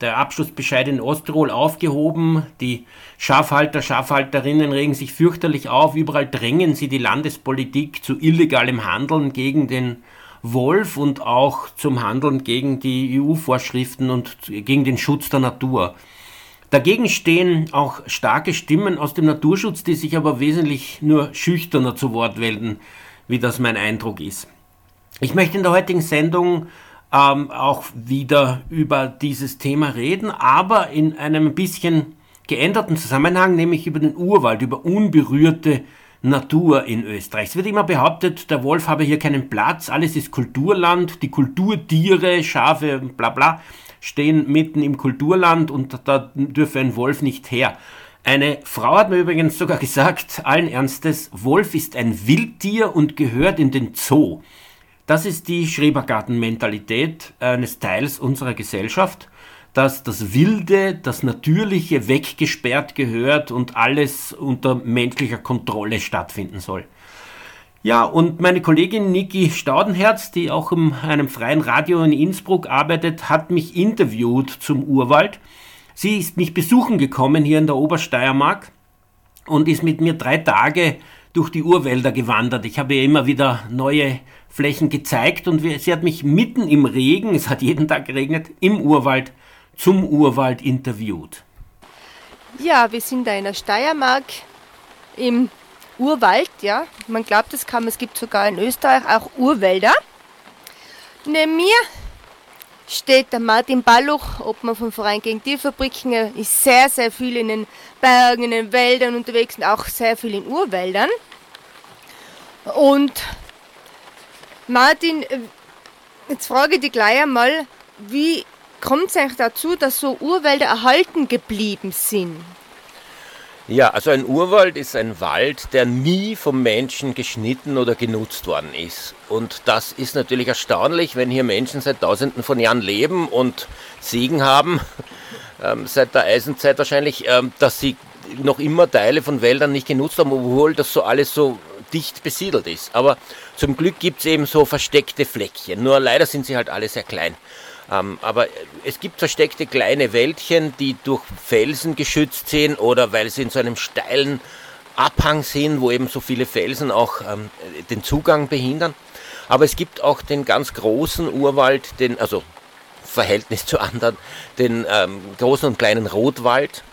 der Abschlussbescheid in Osttirol aufgehoben. Die Schafhalter, Schafhalterinnen regen sich fürchterlich auf. Überall drängen sie die Landespolitik zu illegalem Handeln gegen den Wolf und auch zum Handeln gegen die EU-Vorschriften und gegen den Schutz der Natur. Dagegen stehen auch starke Stimmen aus dem Naturschutz, die sich aber wesentlich nur schüchterner zu Wort melden, wie das mein Eindruck ist. Ich möchte in der heutigen Sendung ähm, auch wieder über dieses Thema reden, aber in einem bisschen geänderten Zusammenhang, nämlich über den Urwald, über unberührte Natur in Österreich. Es wird immer behauptet, der Wolf habe hier keinen Platz, alles ist Kulturland, die Kulturtiere, Schafe, bla bla, stehen mitten im Kulturland und da dürfe ein Wolf nicht her. Eine Frau hat mir übrigens sogar gesagt, allen Ernstes, Wolf ist ein Wildtier und gehört in den Zoo. Das ist die Schrebergarten-Mentalität eines Teils unserer Gesellschaft, dass das Wilde, das Natürliche weggesperrt gehört und alles unter menschlicher Kontrolle stattfinden soll. Ja, und meine Kollegin Niki Staudenherz, die auch in einem freien Radio in Innsbruck arbeitet, hat mich interviewt zum Urwald. Sie ist mich besuchen gekommen hier in der Obersteiermark und ist mit mir drei Tage durch die Urwälder gewandert. Ich habe ihr immer wieder neue Flächen gezeigt und sie hat mich mitten im Regen, es hat jeden Tag geregnet, im Urwald zum Urwald interviewt. Ja, wir sind da in der Steiermark im Urwald, ja. Man glaubt es kaum, es gibt sogar in Österreich auch Urwälder. Neben mir steht der Martin Balluch, Obmann vom Verein gegen Tierfabriken. Er ist sehr, sehr viel in den Bergen, in den Wäldern unterwegs und auch sehr viel in Urwäldern. Und Martin, äh, jetzt frage ich dich gleich einmal, wie kommt es eigentlich dazu, dass so Urwälder erhalten geblieben sind? Ja, also ein Urwald ist ein Wald, der nie vom Menschen geschnitten oder genutzt worden ist. Und das ist natürlich erstaunlich, wenn hier Menschen seit Tausenden von Jahren leben und Segen haben, ähm, seit der Eisenzeit wahrscheinlich, ähm, dass sie noch immer Teile von Wäldern nicht genutzt haben, obwohl das so alles so dicht besiedelt ist. Aber zum Glück gibt es eben so versteckte Fleckchen. Nur leider sind sie halt alle sehr klein. Ähm, aber es gibt versteckte kleine Wäldchen, die durch Felsen geschützt sind oder weil sie in so einem steilen Abhang sind, wo eben so viele Felsen auch ähm, den Zugang behindern. Aber es gibt auch den ganz großen Urwald, den, also Verhältnis zu anderen, den ähm, großen und kleinen Rotwald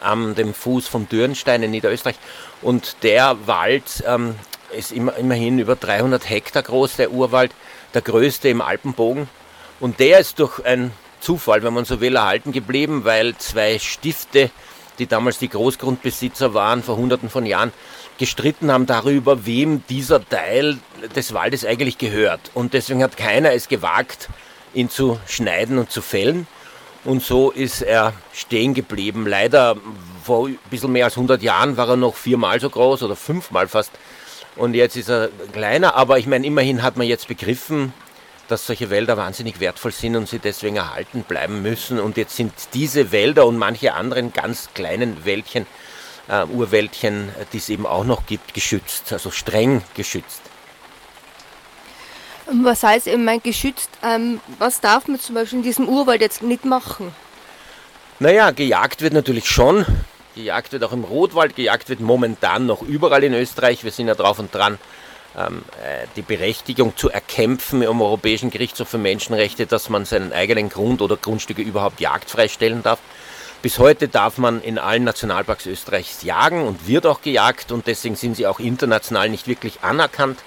am dem Fuß vom Dürnstein in Niederösterreich. Und der Wald ähm, ist immer, immerhin über 300 Hektar groß, der Urwald, der größte im Alpenbogen. Und der ist durch einen Zufall, wenn man so will, erhalten geblieben, weil zwei Stifte, die damals die Großgrundbesitzer waren, vor hunderten von Jahren, gestritten haben darüber, wem dieser Teil des Waldes eigentlich gehört. Und deswegen hat keiner es gewagt, ihn zu schneiden und zu fällen. Und so ist er stehen geblieben. Leider vor ein bisschen mehr als 100 Jahren war er noch viermal so groß oder fünfmal fast. Und jetzt ist er kleiner. Aber ich meine, immerhin hat man jetzt begriffen, dass solche Wälder wahnsinnig wertvoll sind und sie deswegen erhalten bleiben müssen. Und jetzt sind diese Wälder und manche anderen ganz kleinen Wäldchen, äh, Urwäldchen, die es eben auch noch gibt, geschützt, also streng geschützt. Was heißt eben mein geschützt? Ähm, was darf man zum Beispiel in diesem Urwald jetzt nicht machen? Naja, gejagt wird natürlich schon. Gejagt wird auch im Rotwald, gejagt wird momentan noch überall in Österreich. Wir sind ja drauf und dran, ähm, äh, die Berechtigung zu erkämpfen im Europäischen Gerichtshof für Menschenrechte, dass man seinen eigenen Grund oder Grundstücke überhaupt jagdfrei stellen darf. Bis heute darf man in allen Nationalparks Österreichs jagen und wird auch gejagt und deswegen sind sie auch international nicht wirklich anerkannt.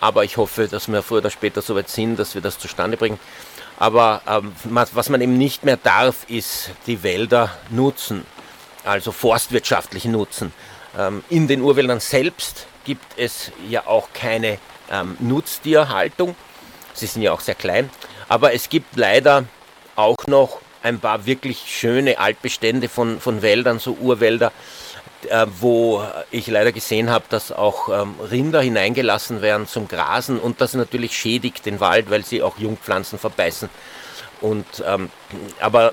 Aber ich hoffe, dass wir früher oder später so weit sind, dass wir das zustande bringen. Aber ähm, was man eben nicht mehr darf, ist die Wälder nutzen, also forstwirtschaftlich nutzen. Ähm, in den Urwäldern selbst gibt es ja auch keine ähm, Nutztierhaltung. Sie sind ja auch sehr klein. Aber es gibt leider auch noch ein paar wirklich schöne Altbestände von, von Wäldern, so Urwälder, äh, wo ich leider gesehen habe, dass auch ähm, Rinder hineingelassen werden zum Grasen und das natürlich schädigt den Wald, weil sie auch Jungpflanzen verbeißen. Und, ähm, aber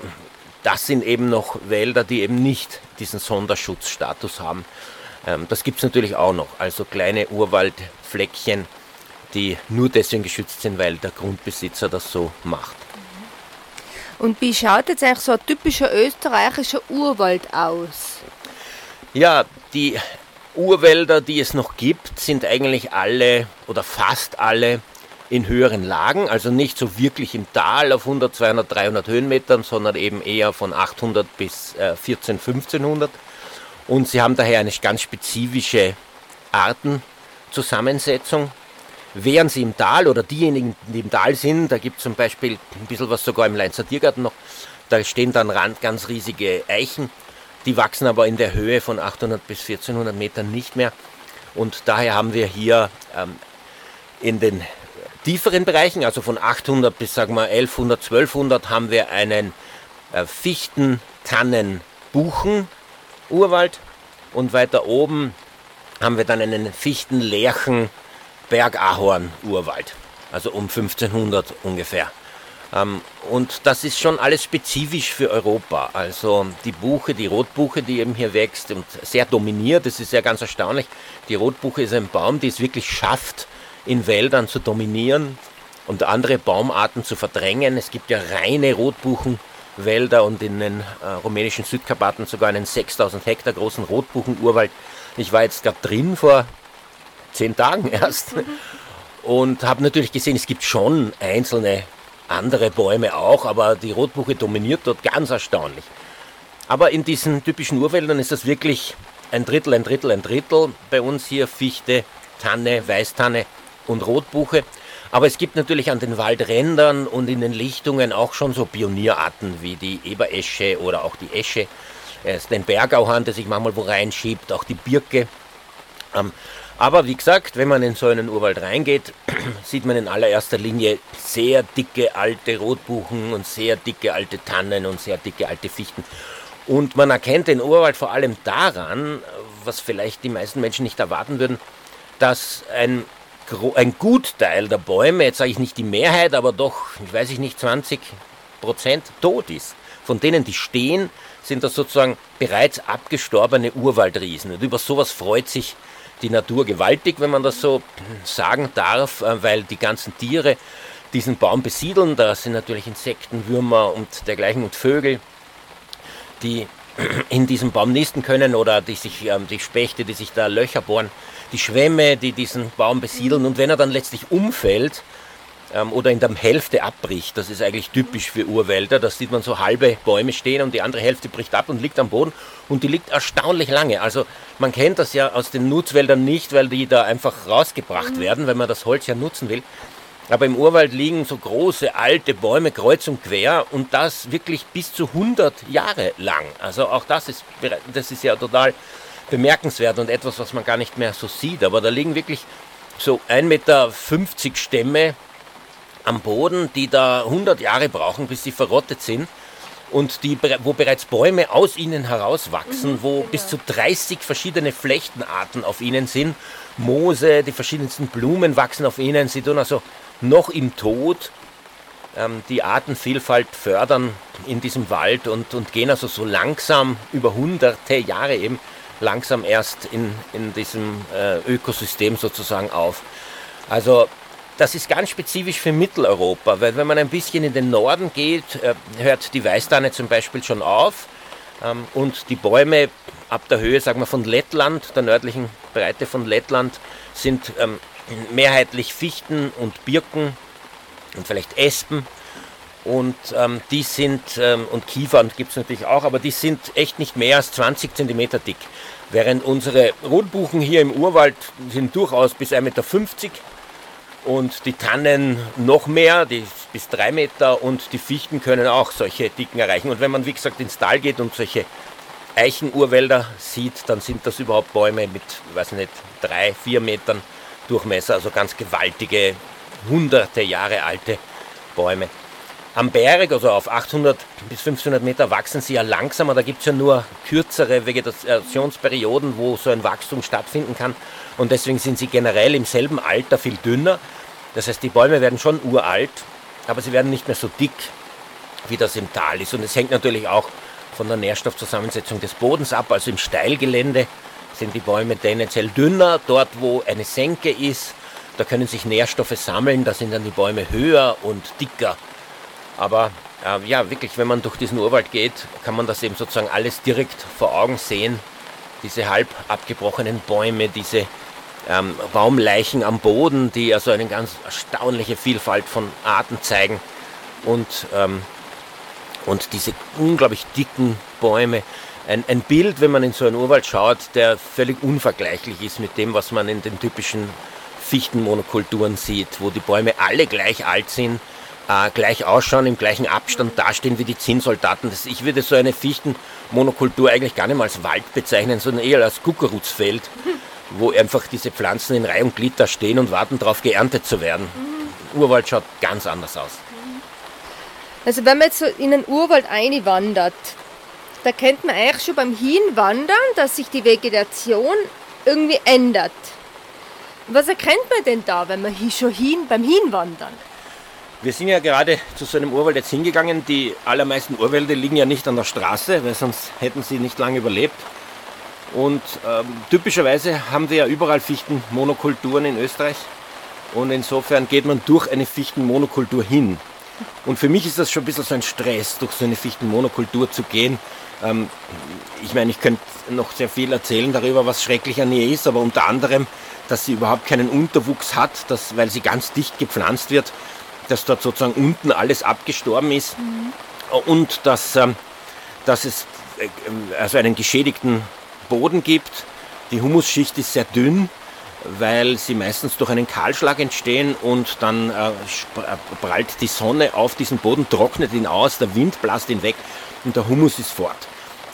das sind eben noch Wälder, die eben nicht diesen Sonderschutzstatus haben. Ähm, das gibt es natürlich auch noch, also kleine Urwaldfleckchen, die nur deswegen geschützt sind, weil der Grundbesitzer das so macht. Und wie schaut jetzt eigentlich so ein typischer österreichischer Urwald aus? Ja, die Urwälder, die es noch gibt, sind eigentlich alle oder fast alle in höheren Lagen, also nicht so wirklich im Tal auf 100, 200, 300 Höhenmetern, sondern eben eher von 800 bis 14, äh, 1500. Und sie haben daher eine ganz spezifische Artenzusammensetzung. Wären sie im Tal oder diejenigen, die im Tal sind, da gibt es zum Beispiel ein bisschen was sogar im Leinzer Tiergarten noch, da stehen dann Rand ganz riesige Eichen, die wachsen aber in der Höhe von 800 bis 1400 Metern nicht mehr. Und daher haben wir hier ähm, in den tieferen Bereichen, also von 800 bis sagen wir 1100, 1200, haben wir einen äh, Fichten, Tannen, Buchen Urwald und weiter oben haben wir dann einen Fichten, Lärchen, Bergahorn Urwald, also um 1500 ungefähr. Ähm, und das ist schon alles spezifisch für Europa. Also die Buche, die Rotbuche, die eben hier wächst und sehr dominiert, das ist ja ganz erstaunlich. Die Rotbuche ist ein Baum, die es wirklich schafft, in Wäldern zu dominieren und andere Baumarten zu verdrängen. Es gibt ja reine Rotbuchenwälder und in den äh, rumänischen Südkarpaten sogar einen 6000 Hektar großen Rotbuchenurwald. Ich war jetzt gerade drin vor zehn Tagen erst und habe natürlich gesehen, es gibt schon einzelne andere Bäume auch, aber die Rotbuche dominiert dort ganz erstaunlich. Aber in diesen typischen Urwäldern ist das wirklich ein Drittel, ein Drittel, ein Drittel. Bei uns hier Fichte, Tanne, Weißtanne und Rotbuche. Aber es gibt natürlich an den Waldrändern und in den Lichtungen auch schon so Pionierarten wie die Eberesche oder auch die Esche, den Bergauhahn, der sich manchmal wo reinschiebt, auch die Birke. Ähm, aber wie gesagt, wenn man in so einen Urwald reingeht, sieht man in allererster Linie sehr dicke alte Rotbuchen und sehr dicke alte Tannen und sehr dicke alte Fichten. Und man erkennt den Urwald vor allem daran, was vielleicht die meisten Menschen nicht erwarten würden, dass ein ein Gutteil der Bäume, jetzt sage ich nicht die Mehrheit, aber doch, ich weiß ich nicht, 20 Prozent tot ist. Von denen, die stehen, sind das sozusagen bereits abgestorbene Urwaldriesen. Und über sowas freut sich die Natur gewaltig, wenn man das so sagen darf, äh, weil die ganzen Tiere diesen Baum besiedeln. Da sind natürlich Insekten, Würmer und dergleichen und Vögel, die in diesem Baum nisten können oder die, sich, ähm, die Spechte, die sich da Löcher bohren die Schwämme, die diesen Baum besiedeln. Und wenn er dann letztlich umfällt ähm, oder in der Hälfte abbricht, das ist eigentlich typisch für Urwälder, da sieht man so halbe Bäume stehen und die andere Hälfte bricht ab und liegt am Boden und die liegt erstaunlich lange. Also man kennt das ja aus den Nutzwäldern nicht, weil die da einfach rausgebracht mhm. werden, weil man das Holz ja nutzen will. Aber im Urwald liegen so große alte Bäume kreuz und quer und das wirklich bis zu 100 Jahre lang. Also auch das ist, das ist ja total bemerkenswert und etwas, was man gar nicht mehr so sieht. Aber da liegen wirklich so 1,50 Meter Stämme am Boden, die da 100 Jahre brauchen, bis sie verrottet sind. Und die, wo bereits Bäume aus ihnen herauswachsen, mhm, wo genau. bis zu 30 verschiedene Flechtenarten auf ihnen sind. Moose, die verschiedensten Blumen wachsen auf ihnen. Sie tun also noch im Tod ähm, die Artenvielfalt fördern in diesem Wald und, und gehen also so langsam über hunderte Jahre eben langsam erst in, in diesem äh, Ökosystem sozusagen auf. Also das ist ganz spezifisch für Mitteleuropa, weil wenn man ein bisschen in den Norden geht, äh, hört die Weißtanne zum Beispiel schon auf ähm, und die Bäume ab der Höhe, sagen wir von Lettland, der nördlichen Breite von Lettland, sind ähm, mehrheitlich Fichten und Birken und vielleicht Espen und ähm, die sind, ähm, und Kiefern gibt es natürlich auch, aber die sind echt nicht mehr als 20 cm dick. Während unsere Rotbuchen hier im Urwald sind durchaus bis 1,50 Meter und die Tannen noch mehr, die bis 3 Meter und die Fichten können auch solche Dicken erreichen. Und wenn man wie gesagt ins Tal geht und solche Eichenurwälder sieht, dann sind das überhaupt Bäume mit, weiß nicht, 3, 4 Metern Durchmesser, also ganz gewaltige, hunderte Jahre alte Bäume. Am Berg, also auf 800 bis 1500 Meter, wachsen sie ja langsamer. Da gibt es ja nur kürzere Vegetationsperioden, wo so ein Wachstum stattfinden kann. Und deswegen sind sie generell im selben Alter viel dünner. Das heißt, die Bäume werden schon uralt, aber sie werden nicht mehr so dick, wie das im Tal ist. Und es hängt natürlich auch von der Nährstoffzusammensetzung des Bodens ab. Also im Steilgelände sind die Bäume tendenziell dünner. Dort, wo eine Senke ist, da können sich Nährstoffe sammeln. Da sind dann die Bäume höher und dicker. Aber äh, ja, wirklich, wenn man durch diesen Urwald geht, kann man das eben sozusagen alles direkt vor Augen sehen. Diese halb abgebrochenen Bäume, diese ähm, Baumleichen am Boden, die also eine ganz erstaunliche Vielfalt von Arten zeigen. Und, ähm, und diese unglaublich dicken Bäume. Ein, ein Bild, wenn man in so einen Urwald schaut, der völlig unvergleichlich ist mit dem, was man in den typischen Fichtenmonokulturen sieht, wo die Bäume alle gleich alt sind äh, gleich ausschauen, im gleichen Abstand dastehen wie die Zinnsoldaten. Das, ich würde so eine Fichtenmonokultur eigentlich gar nicht mal als Wald bezeichnen, sondern eher als Kuckurutsfeld, wo einfach diese Pflanzen in Reihe und Glied da stehen und warten darauf, geerntet zu werden. Mhm. Urwald schaut ganz anders aus. Also wenn man jetzt so in einen Urwald einwandert, da kennt man eigentlich schon beim Hinwandern, dass sich die Vegetation irgendwie ändert. Was erkennt man denn da, wenn man schon hin beim Hinwandern? Wir sind ja gerade zu so einem Urwald jetzt hingegangen. Die allermeisten Urwälder liegen ja nicht an der Straße, weil sonst hätten sie nicht lange überlebt. Und ähm, typischerweise haben wir ja überall Fichtenmonokulturen in Österreich. Und insofern geht man durch eine Fichtenmonokultur hin. Und für mich ist das schon ein bisschen so ein Stress, durch so eine Fichtenmonokultur zu gehen. Ähm, ich meine, ich könnte noch sehr viel erzählen darüber, was schrecklich an ihr ist, aber unter anderem, dass sie überhaupt keinen Unterwuchs hat, dass, weil sie ganz dicht gepflanzt wird dass dort sozusagen unten alles abgestorben ist mhm. und dass, ähm, dass es äh, also einen geschädigten Boden gibt. Die Humusschicht ist sehr dünn, weil sie meistens durch einen Kahlschlag entstehen und dann äh, äh, prallt die Sonne auf diesen Boden, trocknet ihn aus, der Wind bläst ihn weg und der Humus ist fort.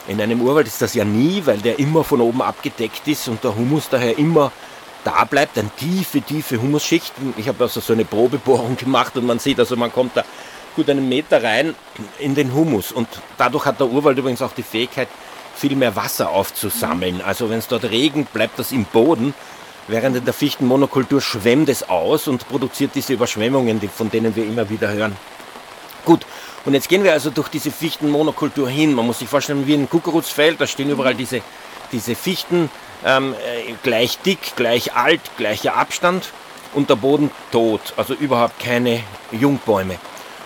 In einem Urwald ist das ja nie, weil der immer von oben abgedeckt ist und der Humus daher immer da bleibt eine tiefe, tiefe Humusschicht. Ich habe also so eine Probebohrung gemacht und man sieht, also man kommt da gut einen Meter rein in den Humus. Und dadurch hat der Urwald übrigens auch die Fähigkeit, viel mehr Wasser aufzusammeln. Also wenn es dort regnet, bleibt das im Boden. Während in der Fichtenmonokultur schwemmt es aus und produziert diese Überschwemmungen, von denen wir immer wieder hören. Gut, und jetzt gehen wir also durch diese Fichtenmonokultur hin. Man muss sich vorstellen, wie ein Kuckurutsfeld, da stehen überall diese, diese Fichten ähm, äh, gleich dick, gleich alt, gleicher Abstand und der Boden tot, also überhaupt keine Jungbäume.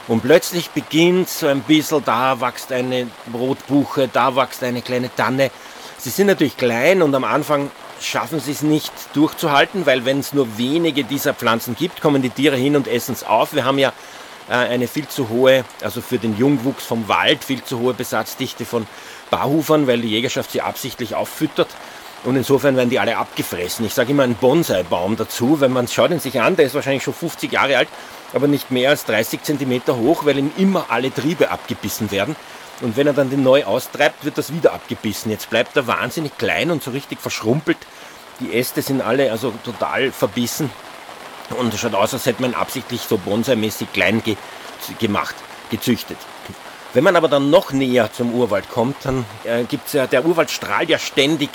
Und plötzlich beginnt so ein bisschen, da wächst eine Rotbuche, da wächst eine kleine Tanne. Sie sind natürlich klein und am Anfang schaffen sie es nicht durchzuhalten, weil wenn es nur wenige dieser Pflanzen gibt, kommen die Tiere hin und essen es auf. Wir haben ja äh, eine viel zu hohe, also für den Jungwuchs vom Wald, viel zu hohe Besatzdichte von Barhufern, weil die Jägerschaft sie absichtlich auffüttert. Und insofern werden die alle abgefressen. Ich sage immer einen Bonsai-Baum dazu, wenn man schaut ihn sich an, der ist wahrscheinlich schon 50 Jahre alt, aber nicht mehr als 30 Zentimeter hoch, weil ihm immer alle Triebe abgebissen werden. Und wenn er dann den neu austreibt, wird das wieder abgebissen. Jetzt bleibt er wahnsinnig klein und so richtig verschrumpelt. Die Äste sind alle also total verbissen und es schaut aus, als hätte man absichtlich so Bonsai-mäßig klein ge gemacht, gezüchtet. Wenn man aber dann noch näher zum Urwald kommt, dann äh, gibt es ja, der Urwald strahlt ja ständig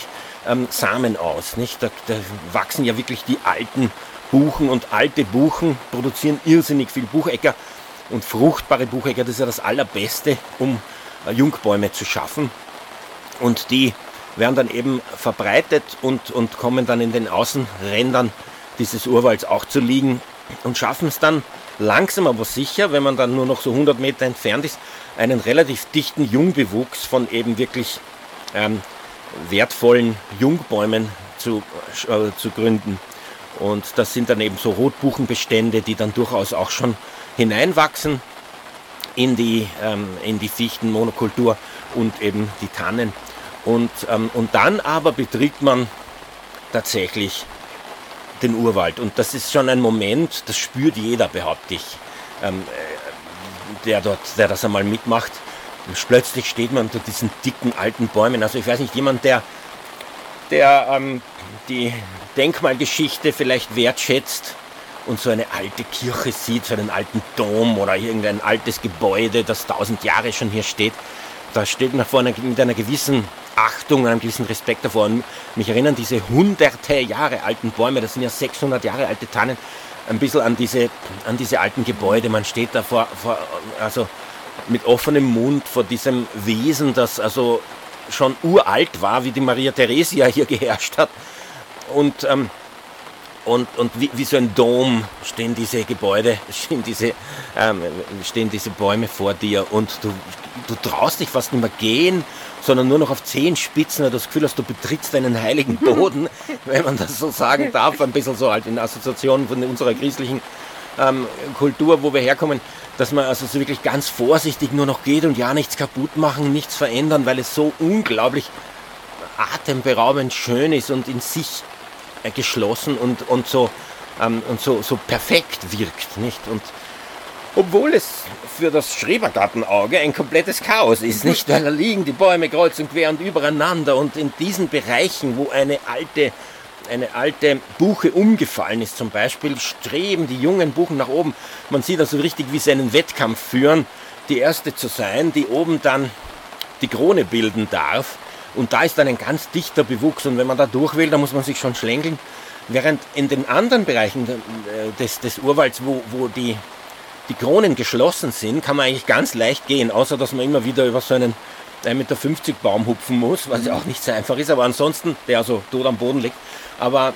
ähm, Samen aus. Nicht? Da, da wachsen ja wirklich die alten Buchen und alte Buchen produzieren irrsinnig viel Buchecker und fruchtbare Buchecker, das ist ja das Allerbeste, um äh, Jungbäume zu schaffen. Und die werden dann eben verbreitet und, und kommen dann in den Außenrändern dieses Urwalds auch zu liegen und schaffen es dann langsam aber sicher, wenn man dann nur noch so 100 Meter entfernt ist, einen relativ dichten Jungbewuchs von eben wirklich ähm, wertvollen Jungbäumen zu, äh, zu gründen. Und das sind dann eben so Rotbuchenbestände, die dann durchaus auch schon hineinwachsen in die, ähm, in die Fichtenmonokultur und eben die Tannen. Und, ähm, und dann aber betritt man tatsächlich den Urwald. Und das ist schon ein Moment, das spürt jeder, behaupte ich, ähm, äh, der, dort, der das einmal mitmacht. Plötzlich steht man unter diesen dicken alten Bäumen. Also ich weiß nicht, jemand, der, der ähm, die Denkmalgeschichte vielleicht wertschätzt, und so eine alte Kirche sieht, so einen alten Dom oder irgendein altes Gebäude, das tausend Jahre schon hier steht, da steht man vor einer, mit einer gewissen Achtung, einem gewissen Respekt davor. Und mich erinnern diese hunderte Jahre alten Bäume, das sind ja 600 Jahre alte Tannen, ein bisschen an diese, an diese alten Gebäude. Man steht da vor, vor, also mit offenem Mund vor diesem Wesen, das also schon uralt war, wie die Maria Theresia hier geherrscht hat. Und ähm, und, und wie, wie, so ein Dom stehen diese Gebäude, stehen diese, ähm, stehen diese Bäume vor dir. Und du, du traust dich fast nicht mehr gehen, sondern nur noch auf Zehenspitzen, weil du das Gefühl hast, du betrittst einen heiligen Boden, wenn man das so sagen darf, ein bisschen so halt in Assoziation von unserer christlichen ähm, Kultur, wo wir herkommen, dass man also so wirklich ganz vorsichtig nur noch geht und ja nichts kaputt machen, nichts verändern, weil es so unglaublich atemberaubend schön ist und in sich äh, geschlossen und, und, so, ähm, und so, so perfekt wirkt. Nicht? Und obwohl es für das Schrebergartenauge ein komplettes Chaos ist, nicht? Weil da liegen die Bäume kreuz und quer und übereinander und in diesen Bereichen, wo eine alte, eine alte Buche umgefallen ist zum Beispiel, streben die jungen Buchen nach oben. Man sieht also richtig, wie sie einen Wettkampf führen, die erste zu sein, die oben dann die Krone bilden darf. Und da ist dann ein ganz dichter Bewuchs und wenn man da durch will, dann muss man sich schon schlängeln. Während in den anderen Bereichen äh, des, des Urwalds, wo, wo die, die Kronen geschlossen sind, kann man eigentlich ganz leicht gehen, außer dass man immer wieder über so einen 1,50 Meter Baum hupfen muss, was ja auch nicht so einfach ist, aber ansonsten, der also tot am Boden liegt. Aber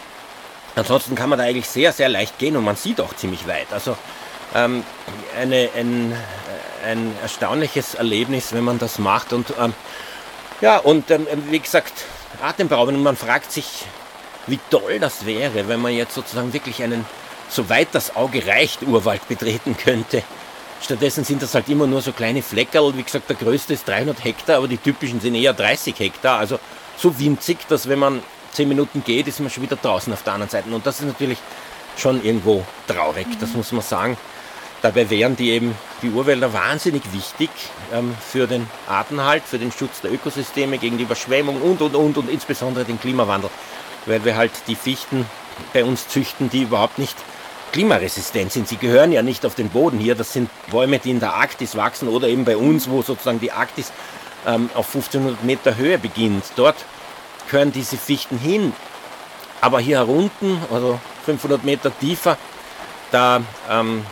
ansonsten kann man da eigentlich sehr, sehr leicht gehen und man sieht auch ziemlich weit. Also ähm, eine, ein, ein erstaunliches Erlebnis, wenn man das macht. Und ähm, ja, und ähm, wie gesagt, atemberaubend. Und man fragt sich, wie toll das wäre, wenn man jetzt sozusagen wirklich einen, soweit das Auge reicht, Urwald betreten könnte. Stattdessen sind das halt immer nur so kleine Fleckerl. Wie gesagt, der größte ist 300 Hektar, aber die typischen sind eher 30 Hektar. Also so winzig, dass wenn man 10 Minuten geht, ist man schon wieder draußen auf der anderen Seite. Und das ist natürlich schon irgendwo traurig, das muss man sagen. Dabei wären die eben die Urwälder wahnsinnig wichtig ähm, für den Artenhalt, für den Schutz der Ökosysteme gegen die Überschwemmung und und und und insbesondere den Klimawandel, weil wir halt die Fichten bei uns züchten, die überhaupt nicht klimaresistent sind. Sie gehören ja nicht auf den Boden hier. Das sind Bäume, die in der Arktis wachsen oder eben bei uns, wo sozusagen die Arktis ähm, auf 1500 Meter Höhe beginnt. Dort gehören diese Fichten hin. Aber hier herunten, also 500 Meter tiefer, da ähm,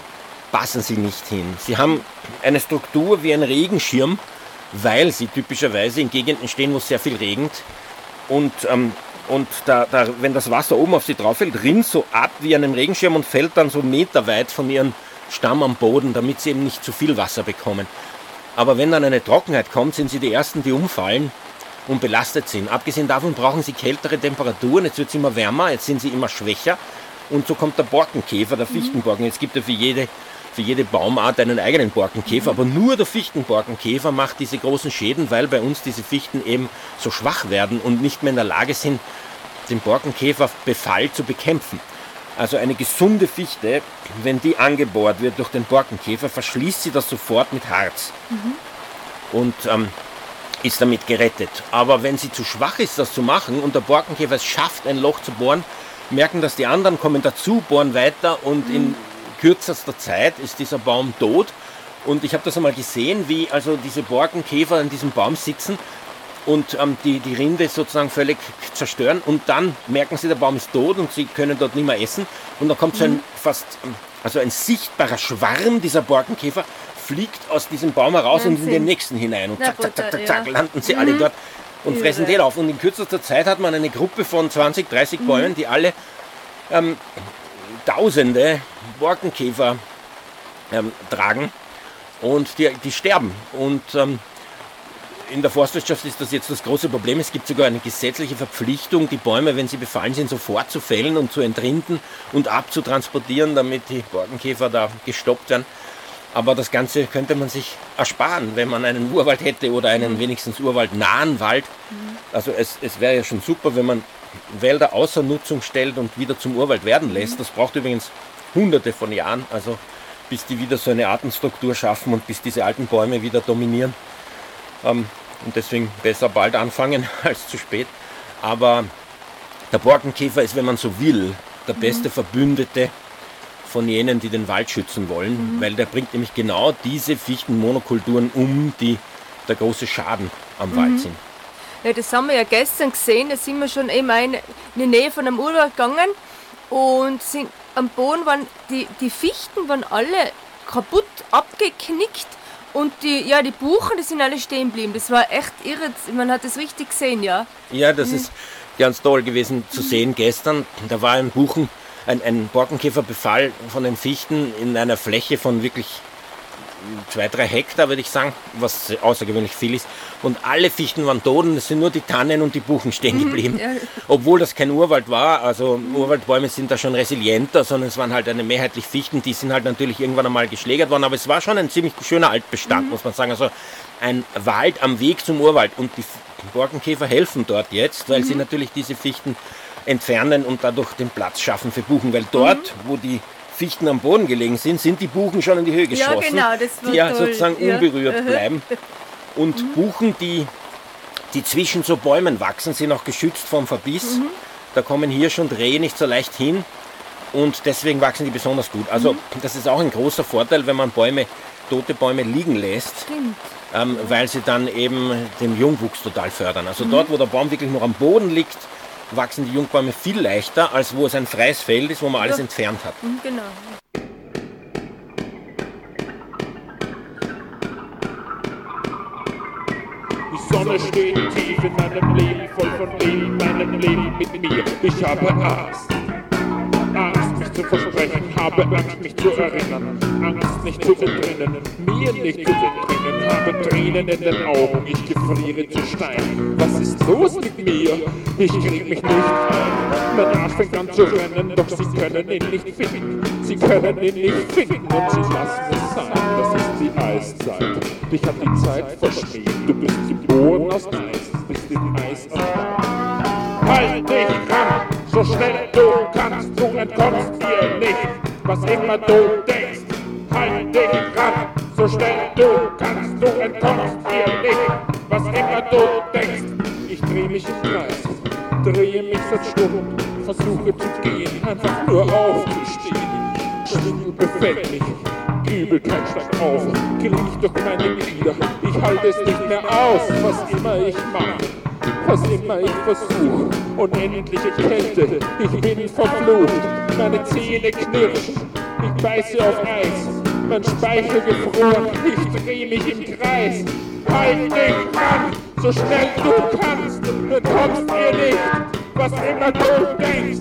passen sie nicht hin. Sie haben eine Struktur wie ein Regenschirm, weil sie typischerweise in Gegenden stehen, wo es sehr viel regnet. Und, ähm, und da, da, wenn das Wasser oben auf sie drauf fällt, rinnt so ab wie einem Regenschirm und fällt dann so meterweit von ihrem Stamm am Boden, damit sie eben nicht zu viel Wasser bekommen. Aber wenn dann eine Trockenheit kommt, sind sie die Ersten, die umfallen und belastet sind. Abgesehen davon brauchen sie kältere Temperaturen, jetzt wird es immer wärmer, jetzt sind sie immer schwächer. Und so kommt der Borkenkäfer, der Fichtenborken. Es gibt ja für jede für jede Baumart einen eigenen Borkenkäfer, mhm. aber nur der Fichtenborkenkäfer macht diese großen Schäden, weil bei uns diese Fichten eben so schwach werden und nicht mehr in der Lage sind, den Borkenkäferbefall zu bekämpfen. Also eine gesunde Fichte, wenn die angebohrt wird durch den Borkenkäfer, verschließt sie das sofort mit Harz mhm. und ähm, ist damit gerettet. Aber wenn sie zu schwach ist, das zu machen und der Borkenkäfer es schafft, ein Loch zu bohren, merken das die anderen, kommen dazu, bohren weiter und mhm. in kürzester Zeit ist dieser Baum tot. Und ich habe das einmal gesehen, wie also diese Borkenkäfer an diesem Baum sitzen und ähm, die, die Rinde sozusagen völlig zerstören. Und dann merken sie, der Baum ist tot und sie können dort nicht mehr essen. Und dann kommt so ein mhm. fast, ähm, also ein sichtbarer Schwarm dieser Borkenkäfer, fliegt aus diesem Baum heraus Wahnsinn. und in den nächsten hinein. Und zack, zack, zack, zack, zack, landen sie mhm. alle dort und fressen den auf. Und in kürzester Zeit hat man eine Gruppe von 20, 30 mhm. Bäumen, die alle ähm, Tausende Borkenkäfer ähm, tragen und die, die sterben. Und ähm, in der Forstwirtschaft ist das jetzt das große Problem. Es gibt sogar eine gesetzliche Verpflichtung, die Bäume, wenn sie befallen sind, sofort zu fällen und zu entrinden und abzutransportieren, damit die Borkenkäfer da gestoppt werden. Aber das Ganze könnte man sich ersparen, wenn man einen Urwald hätte oder einen wenigstens urwaldnahen Wald. Mhm. Also es, es wäre ja schon super, wenn man Wälder außer Nutzung stellt und wieder zum Urwald werden lässt. Das braucht übrigens hunderte von Jahren, also bis die wieder so eine Artenstruktur schaffen und bis diese alten Bäume wieder dominieren. Ähm, und deswegen besser bald anfangen als zu spät. Aber der Borkenkäfer ist, wenn man so will, der beste mhm. Verbündete von jenen, die den Wald schützen wollen, mhm. weil der bringt nämlich genau diese Fichtenmonokulturen um, die der große Schaden am mhm. Wald sind. Ja, das haben wir ja gestern gesehen, da sind wir schon eben in die Nähe von einem Urwald gegangen und sind am Boden waren die, die Fichten waren alle kaputt, abgeknickt und die, ja, die Buchen, die sind alle stehen geblieben. Das war echt irre, man hat das richtig gesehen, ja. Ja, das mhm. ist ganz toll gewesen zu sehen gestern. Da war ein Buchen, ein, ein Borkenkäferbefall von den Fichten in einer Fläche von wirklich zwei, drei Hektar, würde ich sagen, was außergewöhnlich viel ist. Und alle Fichten waren tot und es sind nur die Tannen und die Buchen stehen mhm, geblieben. Ja. Obwohl das kein Urwald war, also Urwaldbäume sind da schon resilienter, sondern es waren halt eine mehrheitlich Fichten, die sind halt natürlich irgendwann einmal geschlägert worden, aber es war schon ein ziemlich schöner Altbestand, mhm. muss man sagen. Also ein Wald am Weg zum Urwald und die Borkenkäfer helfen dort jetzt, weil mhm. sie natürlich diese Fichten entfernen und dadurch den Platz schaffen für Buchen, weil dort, mhm. wo die Fichten am Boden gelegen sind, sind die Buchen schon in die Höhe geschossen, ja, genau, das die ja toll. sozusagen ja. unberührt bleiben. Und mhm. Buchen, die, die zwischen so Bäumen wachsen, sind auch geschützt vom Verbiss. Mhm. Da kommen Hirsch und Rehe nicht so leicht hin und deswegen wachsen die besonders gut. Also mhm. das ist auch ein großer Vorteil, wenn man Bäume, tote Bäume liegen lässt, ähm, weil sie dann eben den Jungwuchs total fördern. Also mhm. dort, wo der Baum wirklich noch am Boden liegt, wachsen die Jungbäume viel leichter, als wo es ein freies Feld ist, wo man alles entfernt hat. Mhm, genau. Die Sonne steht tief in meinem Leben, voll von Leben, meinem Leben mit mir. Ich habe Angst. Zu versprechen, habe Angst, mich zu erinnern. Angst, nicht zu entrinnen, mir nicht zu entrinnen, habe Tränen in den Augen, ich gefriere zu Stein. Was ist los mit mir? Ich krieg mich nicht ein. Mein Arsch fängt an zu rennen, doch sie können ihn nicht finden. Sie können ihn nicht finden und sie lassen es sein. Das ist die Eiszeit. Dich hat die Zeit verschmäht. Du bist geboren aus Eis, bist im Eis Halt dich ran, so schnell du kannst, du entkommst dir nicht, was immer du denkst. Halt dich ran, so schnell du kannst, du entkommst dir nicht, was immer du denkst. Ich dreh mich im Kreis, drehe mich seit Stunden, versuche zu gehen, einfach nur aufzustehen. Schwindel befällt mich, Übelkeit steigt auf, kriecht durch meine Glieder, ich halte es nicht mehr aus, was immer ich mache was immer ich versuch. Unendliche Kälte, ich bin verflucht. Meine Zähne knirschen, ich beiße auf Eis. Mein Speichel gefroren, ich dreh mich im Kreis. Halt dich an, so schnell du kannst, entkommst dir nicht, was immer du denkst.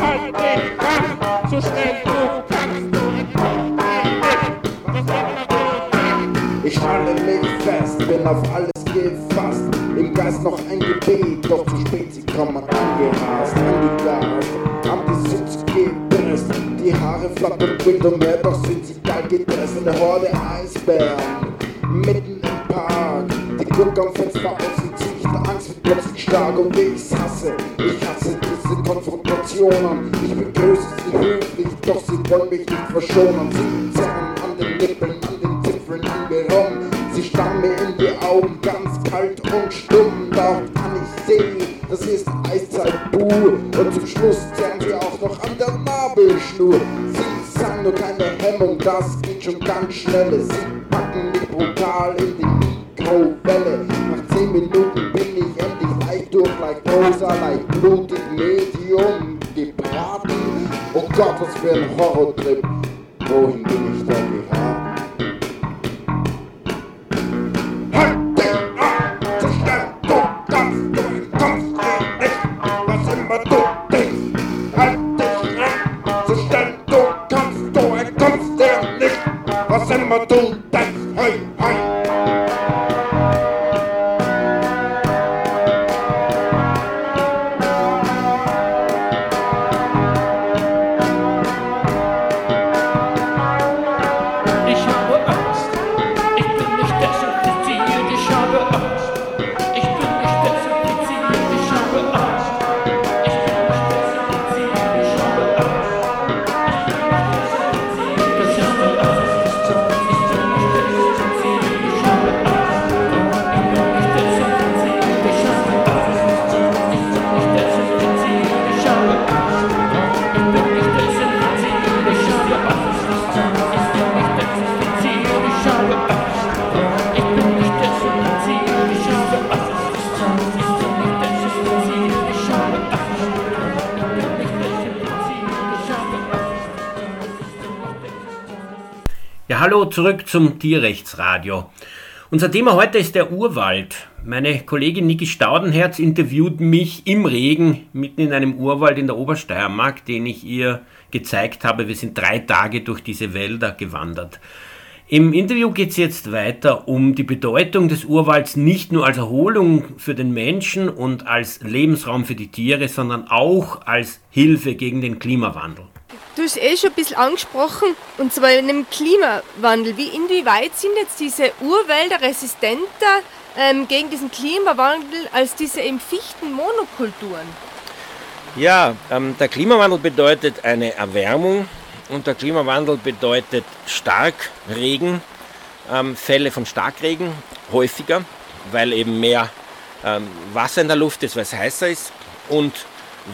Halt dich an, so schnell du kannst, du entkommst dir nicht, was immer du denkst. Ich halte mich fest, bin auf alles gefasst im Geist noch ein Gebet, doch zu spät, sie kommen angerast, angegast, haben die Sitze gepresst, die Haare flattern wild und mehr, doch sind sie geil gedresst, eine Horde Eisbären, mitten im Park, die gucken am Fenster aus und ziehen Angst wird plötzlich stark und ich hasse, ich hasse diese Konfrontationen, ich begrüße sie höflich, doch sie wollen mich nicht verschonen, sie zerren an den Nippeln, an den Zipfeln, an mir rum, sie starren mir in die Augen, ganz kalt und stumm, Pur. Und zum Schluss zerren sie auch noch an der Nabelschnur. Sie sagen nur keine Hemmung, das geht schon ganz schnell. Sie packen mich brutal in die Mikrowelle. Nach zehn Minuten bin ich endlich leicht durch, leicht rosa, leicht blutig, medium gebraten. Oh Gott, was für ein Horrortrip. Wohin bin ich da hallo zurück zum Tierrechtsradio. Unser Thema heute ist der Urwald. Meine Kollegin Niki Staudenherz interviewt mich im Regen mitten in einem Urwald in der Obersteiermark, den ich ihr gezeigt habe. Wir sind drei Tage durch diese Wälder gewandert. Im Interview geht es jetzt weiter um die Bedeutung des Urwalds nicht nur als Erholung für den Menschen und als Lebensraum für die Tiere, sondern auch als Hilfe gegen den Klimawandel. Du hast eh schon ein bisschen angesprochen, und zwar in dem Klimawandel. Wie, inwieweit sind jetzt diese Urwälder resistenter ähm, gegen diesen Klimawandel als diese eben Fichtenmonokulturen? Ja, ähm, der Klimawandel bedeutet eine Erwärmung und der Klimawandel bedeutet Starkregen, ähm, Fälle von Starkregen häufiger, weil eben mehr ähm, Wasser in der Luft ist, weil es heißer ist und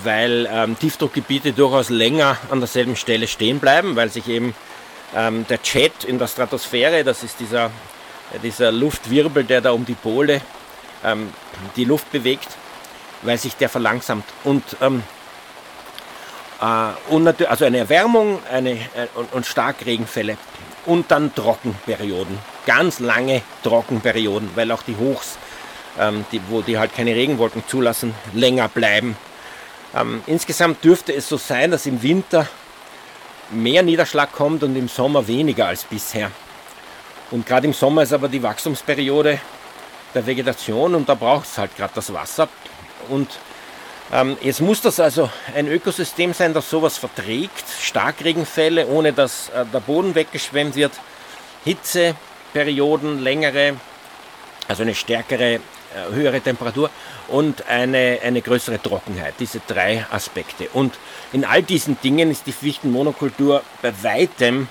weil ähm, Tiefdruckgebiete durchaus länger an derselben Stelle stehen bleiben, weil sich eben ähm, der Jet in der Stratosphäre, das ist dieser, dieser Luftwirbel, der da um die Pole ähm, die Luft bewegt, weil sich der verlangsamt. Und ähm, äh, und also eine Erwärmung eine, äh, und, und Starkregenfälle und dann Trockenperioden, ganz lange Trockenperioden, weil auch die Hochs, ähm, die, wo die halt keine Regenwolken zulassen, länger bleiben. Ähm, insgesamt dürfte es so sein, dass im Winter mehr Niederschlag kommt und im Sommer weniger als bisher. Und gerade im Sommer ist aber die Wachstumsperiode der Vegetation und da braucht es halt gerade das Wasser. Und ähm, jetzt muss das also ein Ökosystem sein, das sowas verträgt. Starkregenfälle, ohne dass äh, der Boden weggeschwemmt wird. Hitzeperioden, längere, also eine stärkere, höhere Temperatur und eine, eine größere Trockenheit. Diese drei Aspekte. Und in all diesen Dingen ist die Fichtenmonokultur bei weitem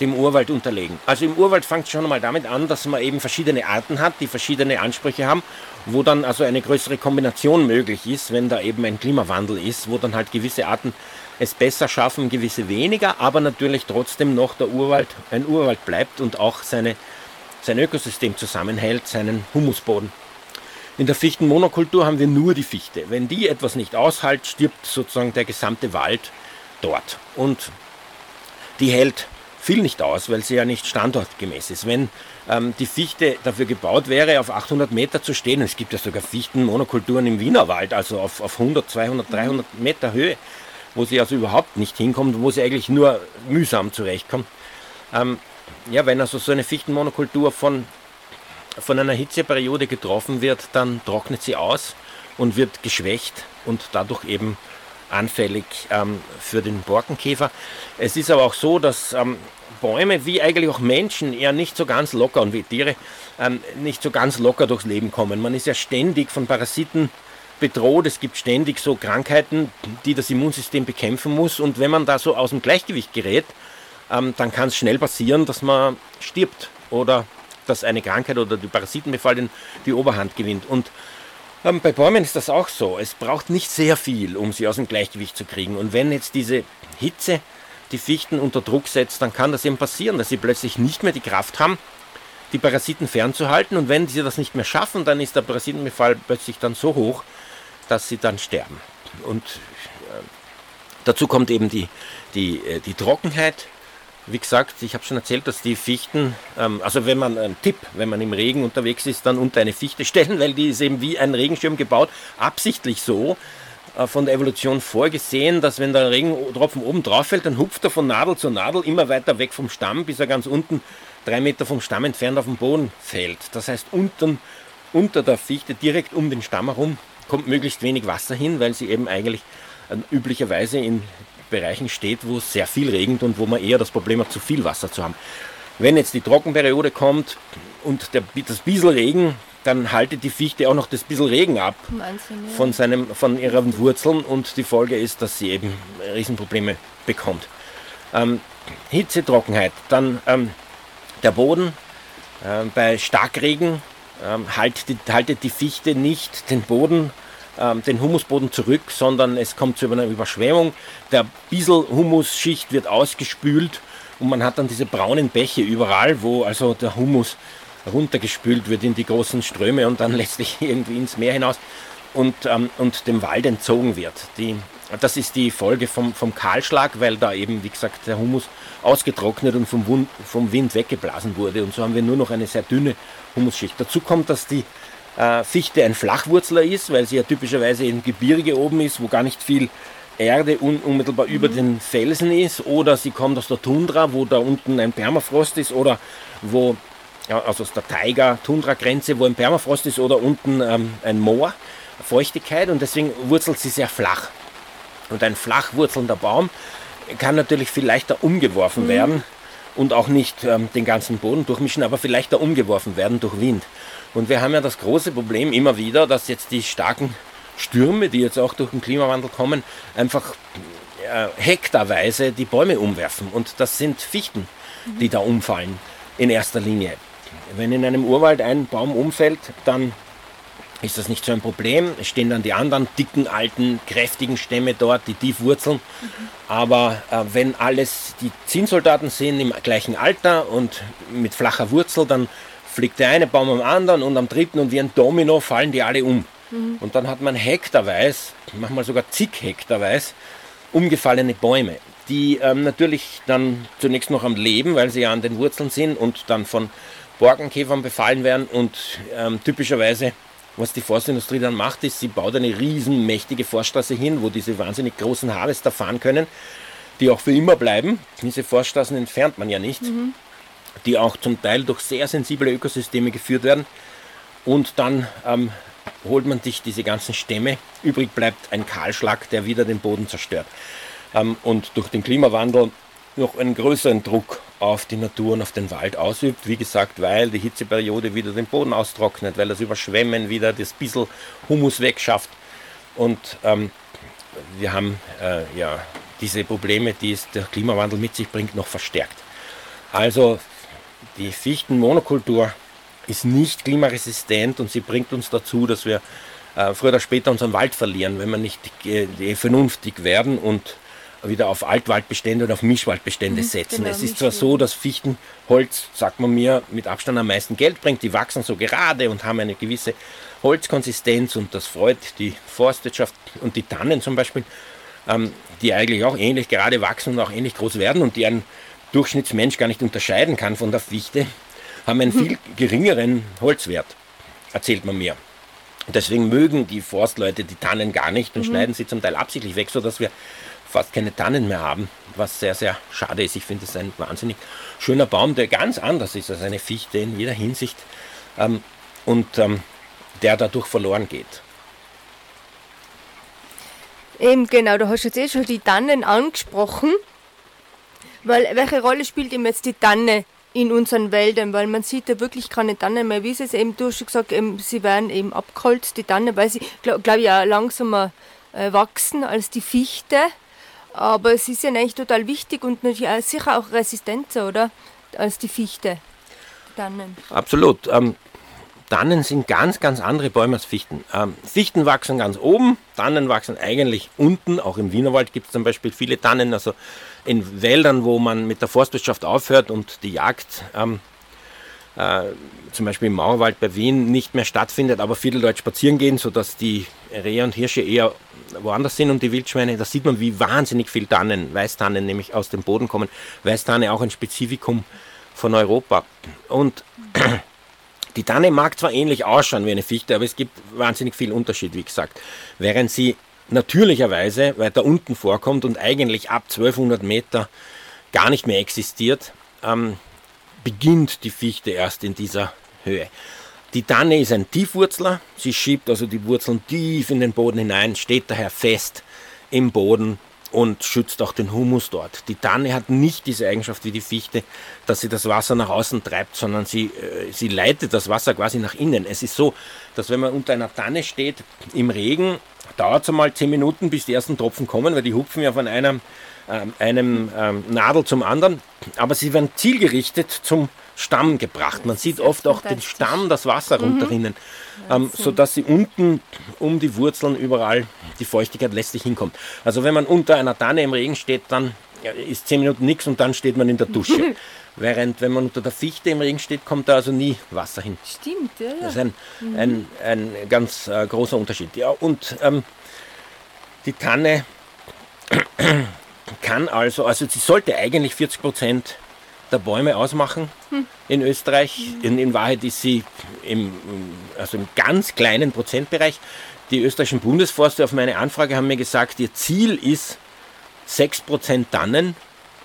dem Urwald unterlegen. Also im Urwald fängt es schon einmal damit an, dass man eben verschiedene Arten hat, die verschiedene Ansprüche haben, wo dann also eine größere Kombination möglich ist, wenn da eben ein Klimawandel ist, wo dann halt gewisse Arten es besser schaffen, gewisse weniger, aber natürlich trotzdem noch der Urwald ein Urwald bleibt und auch seine, sein Ökosystem zusammenhält, seinen Humusboden. In der Fichtenmonokultur haben wir nur die Fichte. Wenn die etwas nicht aushält, stirbt sozusagen der gesamte Wald dort. Und die hält viel nicht aus, weil sie ja nicht standortgemäß ist. Wenn ähm, die Fichte dafür gebaut wäre, auf 800 Meter zu stehen, es gibt ja sogar Fichtenmonokulturen im Wienerwald, also auf, auf 100, 200, 300 Meter Höhe, wo sie also überhaupt nicht hinkommt, wo sie eigentlich nur mühsam zurechtkommt. Ähm, ja, wenn also so eine Fichtenmonokultur von, von einer Hitzeperiode getroffen wird, dann trocknet sie aus und wird geschwächt und dadurch eben anfällig ähm, für den Borkenkäfer. Es ist aber auch so, dass ähm, Bäume wie eigentlich auch Menschen eher nicht so ganz locker und wie Tiere ähm, nicht so ganz locker durchs Leben kommen. Man ist ja ständig von Parasiten bedroht, es gibt ständig so Krankheiten, die das Immunsystem bekämpfen muss und wenn man da so aus dem Gleichgewicht gerät, ähm, dann kann es schnell passieren, dass man stirbt oder dass eine Krankheit oder die Parasitenbefall die Oberhand gewinnt. Und ähm, bei Bäumen ist das auch so. Es braucht nicht sehr viel, um sie aus dem Gleichgewicht zu kriegen. Und wenn jetzt diese Hitze die Fichten unter Druck setzt, dann kann das eben passieren, dass sie plötzlich nicht mehr die Kraft haben, die Parasiten fernzuhalten. Und wenn sie das nicht mehr schaffen, dann ist der Parasitenbefall plötzlich dann so hoch, dass sie dann sterben. Und äh, dazu kommt eben die, die, äh, die Trockenheit, wie gesagt, ich habe schon erzählt, dass die Fichten, ähm, also wenn man, ein Tipp, wenn man im Regen unterwegs ist, dann unter eine Fichte stellen, weil die ist eben wie ein Regenschirm gebaut, absichtlich so, äh, von der Evolution vorgesehen, dass wenn der Regentropfen oben drauf fällt, dann hupft er von Nadel zu Nadel immer weiter weg vom Stamm, bis er ganz unten drei Meter vom Stamm entfernt auf den Boden fällt. Das heißt, unten, unter der Fichte, direkt um den Stamm herum, kommt möglichst wenig Wasser hin, weil sie eben eigentlich äh, üblicherweise in Bereichen steht, wo es sehr viel regnet und wo man eher das Problem hat, zu viel Wasser zu haben. Wenn jetzt die Trockenperiode kommt und der, das bisschen Regen, dann haltet die Fichte auch noch das bisschen Regen ab von, seinem, von ihren Wurzeln und die Folge ist, dass sie eben Riesenprobleme bekommt. Ähm, Hitze, Trockenheit, dann ähm, der Boden. Äh, bei Starkregen ähm, haltet, haltet die Fichte nicht den Boden ähm, den Humusboden zurück, sondern es kommt zu einer Überschwemmung. Der bissel Humusschicht wird ausgespült und man hat dann diese braunen Bäche überall, wo also der Humus runtergespült wird in die großen Ströme und dann letztlich irgendwie ins Meer hinaus und, ähm, und dem Wald entzogen wird. Die Das ist die Folge vom, vom Kahlschlag, weil da eben, wie gesagt, der Humus ausgetrocknet und vom, vom Wind weggeblasen wurde. Und so haben wir nur noch eine sehr dünne Humusschicht. Dazu kommt, dass die äh, Fichte ein Flachwurzler ist, weil sie ja typischerweise im Gebirge oben ist, wo gar nicht viel Erde un unmittelbar mhm. über den Felsen ist. Oder sie kommt aus der Tundra, wo da unten ein Permafrost ist. Oder wo, ja, also aus der Taiga-Tundra-Grenze, wo ein Permafrost ist. Oder unten ähm, ein Moor, Feuchtigkeit. Und deswegen wurzelt sie sehr flach. Und ein flach wurzelnder Baum kann natürlich viel leichter umgeworfen mhm. werden und auch nicht ähm, den ganzen Boden durchmischen, aber viel leichter umgeworfen werden durch Wind. Und wir haben ja das große Problem immer wieder, dass jetzt die starken Stürme, die jetzt auch durch den Klimawandel kommen, einfach äh, hektarweise die Bäume umwerfen. Und das sind Fichten, die da umfallen in erster Linie. Wenn in einem Urwald ein Baum umfällt, dann ist das nicht so ein Problem. Es stehen dann die anderen dicken, alten, kräftigen Stämme dort, die tief wurzeln. Mhm. Aber äh, wenn alles die Zinnsoldaten sind im gleichen Alter und mit flacher Wurzel, dann fliegt der eine Baum am anderen und am dritten und wie ein Domino fallen die alle um. Mhm. Und dann hat man hektarweise, manchmal sogar zig hektarweise, umgefallene Bäume, die ähm, natürlich dann zunächst noch am Leben, weil sie ja an den Wurzeln sind und dann von Borkenkäfern befallen werden und ähm, typischerweise was die Forstindustrie dann macht, ist, sie baut eine riesenmächtige Forststraße hin, wo diese wahnsinnig großen Harvester fahren können, die auch für immer bleiben. Diese Forststraßen entfernt man ja nicht, mhm. Die auch zum Teil durch sehr sensible Ökosysteme geführt werden. Und dann ähm, holt man sich diese ganzen Stämme. Übrig bleibt ein Kahlschlag, der wieder den Boden zerstört. Ähm, und durch den Klimawandel noch einen größeren Druck auf die Natur und auf den Wald ausübt. Wie gesagt, weil die Hitzeperiode wieder den Boden austrocknet, weil das Überschwemmen wieder das bisschen Humus wegschafft. Und ähm, wir haben äh, ja diese Probleme, die es der Klimawandel mit sich bringt, noch verstärkt. Also die Fichtenmonokultur ist nicht klimaresistent und sie bringt uns dazu, dass wir äh, früher oder später unseren Wald verlieren, wenn wir nicht äh, vernünftig werden und wieder auf Altwaldbestände oder auf Mischwaldbestände mhm, setzen. Genau, es ist zwar so, dass Fichtenholz, sagt man mir, mit Abstand am meisten Geld bringt. Die wachsen so gerade und haben eine gewisse Holzkonsistenz und das freut die Forstwirtschaft und die Tannen zum Beispiel, ähm, die eigentlich auch ähnlich gerade wachsen und auch ähnlich groß werden und die ein Durchschnittsmensch gar nicht unterscheiden kann von der Fichte, haben einen viel geringeren Holzwert, erzählt man mir. deswegen mögen die Forstleute die Tannen gar nicht und mhm. schneiden sie zum Teil absichtlich weg, sodass wir fast keine Tannen mehr haben, was sehr, sehr schade ist. Ich finde es ein wahnsinnig schöner Baum, der ganz anders ist als eine Fichte in jeder Hinsicht ähm, und ähm, der dadurch verloren geht. Eben genau, du hast jetzt eh schon die Tannen angesprochen. Weil welche Rolle spielt eben jetzt die Tanne in unseren Wäldern? Weil man sieht ja wirklich keine Tannen mehr. Wie ist es eben, du hast schon gesagt, eben, sie werden eben abgeholzt, die Tanne, weil sie, glaube glaub ich, auch langsamer äh, wachsen als die Fichte. Aber sie sind eigentlich total wichtig und natürlich sicher auch resistenter, oder? Als die Fichte. Tannen. Absolut. Ähm, Tannen sind ganz, ganz andere Bäume als Fichten. Ähm, Fichten wachsen ganz oben, Tannen wachsen eigentlich unten. Auch im Wienerwald gibt es zum Beispiel viele Tannen. Also in Wäldern, wo man mit der Forstwirtschaft aufhört und die Jagd ähm, äh, zum Beispiel im Mauerwald bei Wien nicht mehr stattfindet, aber viele Leute spazieren gehen, sodass die Rehe und Hirsche eher woanders sind und die Wildschweine, da sieht man, wie wahnsinnig viel Tannen, Weißtannen nämlich aus dem Boden kommen. Weißtanne auch ein Spezifikum von Europa. Und die Tanne mag zwar ähnlich ausschauen wie eine Fichte, aber es gibt wahnsinnig viel Unterschied, wie gesagt. Während sie natürlicherweise weiter unten vorkommt und eigentlich ab 1200 Meter gar nicht mehr existiert, ähm, beginnt die Fichte erst in dieser Höhe. Die Tanne ist ein Tiefwurzler, sie schiebt also die Wurzeln tief in den Boden hinein, steht daher fest im Boden und schützt auch den Humus dort. Die Tanne hat nicht diese Eigenschaft wie die Fichte, dass sie das Wasser nach außen treibt, sondern sie, äh, sie leitet das Wasser quasi nach innen. Es ist so, dass wenn man unter einer Tanne steht im Regen, dauert es einmal zehn Minuten, bis die ersten Tropfen kommen, weil die hupfen ja von einem, ähm, einem ähm, Nadel zum anderen. Aber sie werden zielgerichtet zum Stamm gebracht. Man sieht oft auch den Stamm, das Wasser mhm. runterrinnen, ähm, sodass sie unten um die Wurzeln überall die Feuchtigkeit lässt hinkommt. Also wenn man unter einer Tanne im Regen steht, dann ist zehn Minuten nichts und dann steht man in der Dusche. Während wenn man unter der Fichte im Regen steht, kommt da also nie Wasser hin. Stimmt, ja. ja. Das ist ein, mhm. ein, ein ganz äh, großer Unterschied. Ja, und ähm, die Tanne kann also, also sie sollte eigentlich 40 Prozent der Bäume ausmachen hm. in Österreich. In, in, Wahrheit ist sie im, also im ganz kleinen Prozentbereich. Die österreichischen Bundesforste auf meine Anfrage haben mir gesagt, ihr Ziel ist 6% Tannen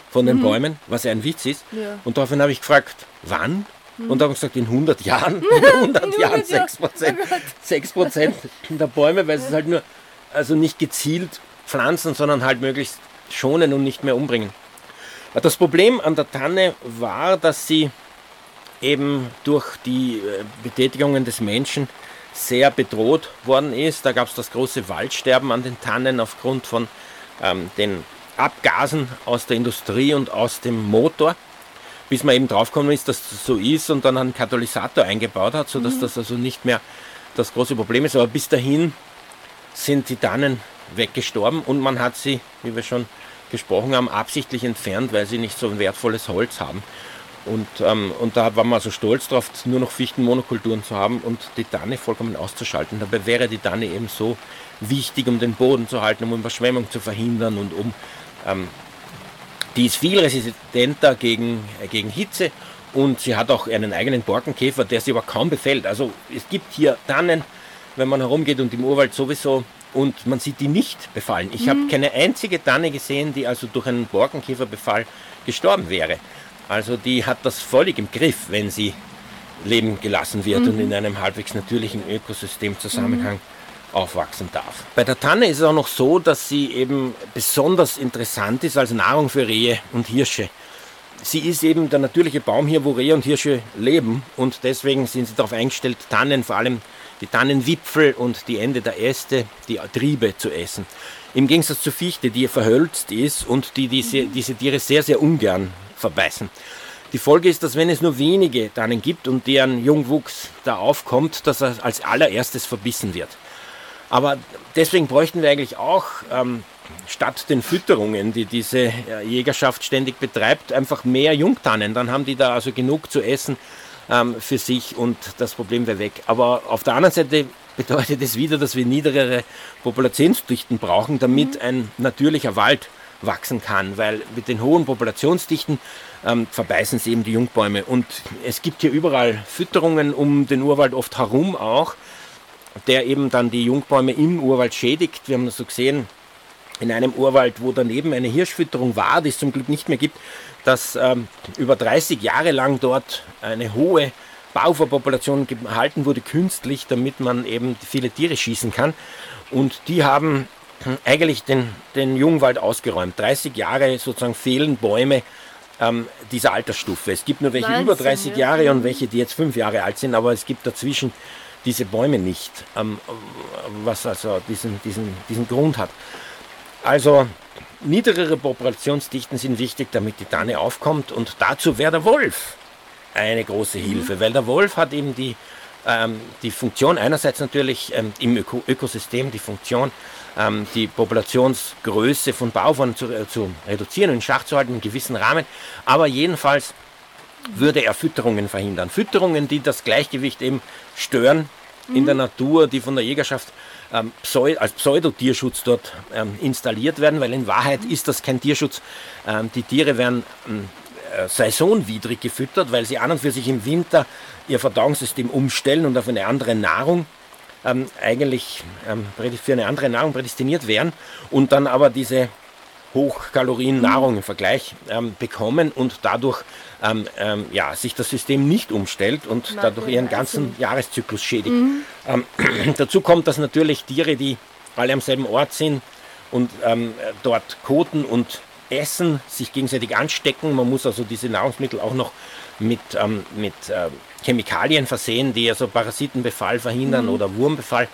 von den mhm. Bäumen, was ja ein Witz ist. Ja. Und daraufhin habe ich gefragt, wann? Mhm. Und da habe ich gesagt, in 100 Jahren, in 100 Jahren 6 Prozent, 6 Prozent der Bäume, weil es halt nur, also nicht gezielt pflanzen, sondern halt möglichst schonen und nicht mehr umbringen. Das Problem an der Tanne war, dass sie eben durch die äh, Betätigungen des Menschen sehr bedroht worden ist. Da gab es das große Waldsterben an den Tannen aufgrund von ähm, den Abgasen aus der Industrie und aus dem Motor, bis man eben draufgekommen ist, dass das so ist und dann einen Katalysator eingebaut hat, sodass mhm. das also nicht mehr das große Problem ist. Aber bis dahin sind die Tannen weggestorben und man hat sie, wie wir schon gesprochen haben, absichtlich entfernt, weil sie nicht so ein wertvolles Holz haben. Und, ähm, und da war man so stolz drauf, nur noch Fichtenmonokulturen zu haben und die Tanne vollkommen auszuschalten. Dabei wäre die Tanne eben so wichtig, um den Boden zu halten, um Überschwemmung zu verhindern und um ähm, die ist viel resistenter gegen, äh, gegen Hitze und sie hat auch einen eigenen Borkenkäfer, der sie aber kaum befällt. Also es gibt hier Tannen, wenn man herumgeht und im Urwald sowieso und man sieht die nicht befallen. Ich mhm. habe keine einzige Tanne gesehen, die also durch einen Borkenkäferbefall gestorben wäre. Also die hat das völlig im Griff, wenn sie leben gelassen wird mhm. und in einem halbwegs natürlichen Ökosystemzusammenhang mhm. aufwachsen darf. Bei der Tanne ist es auch noch so, dass sie eben besonders interessant ist als Nahrung für Rehe und Hirsche. Sie ist eben der natürliche Baum hier, wo Rehe und Hirsche leben und deswegen sind sie darauf eingestellt, Tannen, vor allem die Tannenwipfel und die Ende der Äste, die Triebe zu essen. Im Gegensatz zur Fichte, die verhölzt ist und die diese, diese Tiere sehr, sehr ungern verbeißen. Die Folge ist, dass wenn es nur wenige Tannen gibt und deren Jungwuchs da aufkommt, dass er als allererstes verbissen wird. Aber deswegen bräuchten wir eigentlich auch ähm, statt den Fütterungen, die diese äh, Jägerschaft ständig betreibt, einfach mehr Jungtannen. Dann haben die da also genug zu essen ähm, für sich und das Problem wäre weg. Aber auf der anderen Seite bedeutet es wieder, dass wir niedrigere Populationsdichten brauchen, damit mhm. ein natürlicher Wald wachsen kann, weil mit den hohen Populationsdichten ähm, verbeißen sie eben die Jungbäume. Und es gibt hier überall Fütterungen um den Urwald oft herum auch, der eben dann die Jungbäume im Urwald schädigt. Wir haben das so gesehen in einem Urwald, wo daneben eine Hirschfütterung war, die es zum Glück nicht mehr gibt, dass ähm, über 30 Jahre lang dort eine hohe Bauverpopulation gehalten wurde, künstlich, damit man eben viele Tiere schießen kann. Und die haben eigentlich den, den Jungwald ausgeräumt. 30 Jahre sozusagen fehlen Bäume ähm, dieser Altersstufe. Es gibt nur welche Wahnsinn, über 30 ja. Jahre und welche, die jetzt fünf Jahre alt sind, aber es gibt dazwischen diese Bäume nicht, ähm, was also diesen, diesen, diesen Grund hat. Also niedrigere Populationsdichten sind wichtig, damit die Tanne aufkommt und dazu wäre der Wolf eine große Hilfe, mhm. weil der Wolf hat eben die, ähm, die Funktion, einerseits natürlich ähm, im Öko Ökosystem die Funktion, ähm, die Populationsgröße von Bauern zu, äh, zu reduzieren, in Schach zu halten, in gewissen Rahmen. Aber jedenfalls würde er Fütterungen verhindern. Fütterungen, die das Gleichgewicht eben stören mhm. in der mhm. Natur, die von der Jägerschaft ähm, als Pseudotierschutz dort ähm, installiert werden, weil in Wahrheit ist das kein Tierschutz. Ähm, die Tiere werden ähm, äh, saisonwidrig gefüttert, weil sie an und für sich im Winter ihr Verdauungssystem umstellen und auf eine andere Nahrung ähm, eigentlich ähm, für eine andere Nahrung prädestiniert wären und dann aber diese Hochkalorien-Nahrung im Vergleich bekommen und dadurch ähm, ähm, ja, sich das System nicht umstellt und Nein, dadurch ihren ganzen also. Jahreszyklus schädigt. Mhm. Ähm, dazu kommt, dass natürlich Tiere, die alle am selben Ort sind und ähm, dort koten und essen, sich gegenseitig anstecken. Man muss also diese Nahrungsmittel auch noch mit, ähm, mit äh, Chemikalien versehen, die also Parasitenbefall verhindern mhm. oder Wurmbefall.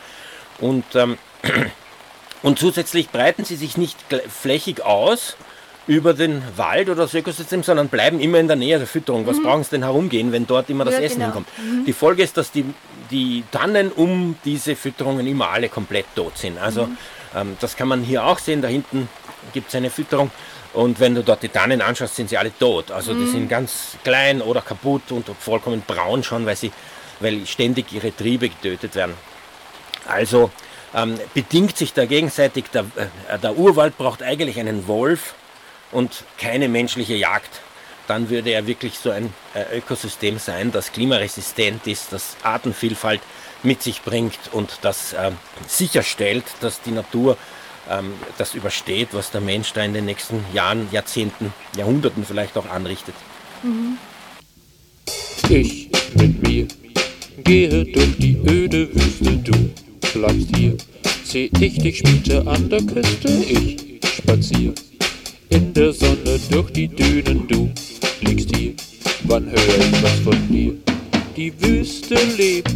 Und, ähm, und zusätzlich breiten sie sich nicht flächig aus über den Wald oder das Ökosystem, sondern bleiben immer in der Nähe der Fütterung. Was mhm. brauchen sie denn herumgehen, wenn dort immer das ja, Essen genau. hinkommt? Mhm. Die Folge ist, dass die, die Tannen um diese Fütterungen immer alle komplett tot sind. Also mhm. ähm, das kann man hier auch sehen. Da hinten gibt es eine Fütterung. Und wenn du dort die Tannen anschaust, sind sie alle tot. Also die mhm. sind ganz klein oder kaputt und vollkommen braun schon, weil, sie, weil ständig ihre Triebe getötet werden. Also ähm, bedingt sich da gegenseitig. Der, äh, der Urwald braucht eigentlich einen Wolf und keine menschliche Jagd. Dann würde er wirklich so ein äh, Ökosystem sein, das klimaresistent ist, das Artenvielfalt mit sich bringt und das äh, sicherstellt, dass die Natur ähm, das übersteht, was der Mensch da in den nächsten Jahren, Jahrzehnten, Jahrhunderten vielleicht auch anrichtet. Mhm. Ich mit mir gehe durch die öde Wüste, du bleibst hier. Seh ich dich später an der Küste, ich spazier in der Sonne durch die Dünen, du liegst hier. Wann hör ich was von dir? Die Wüste lebt,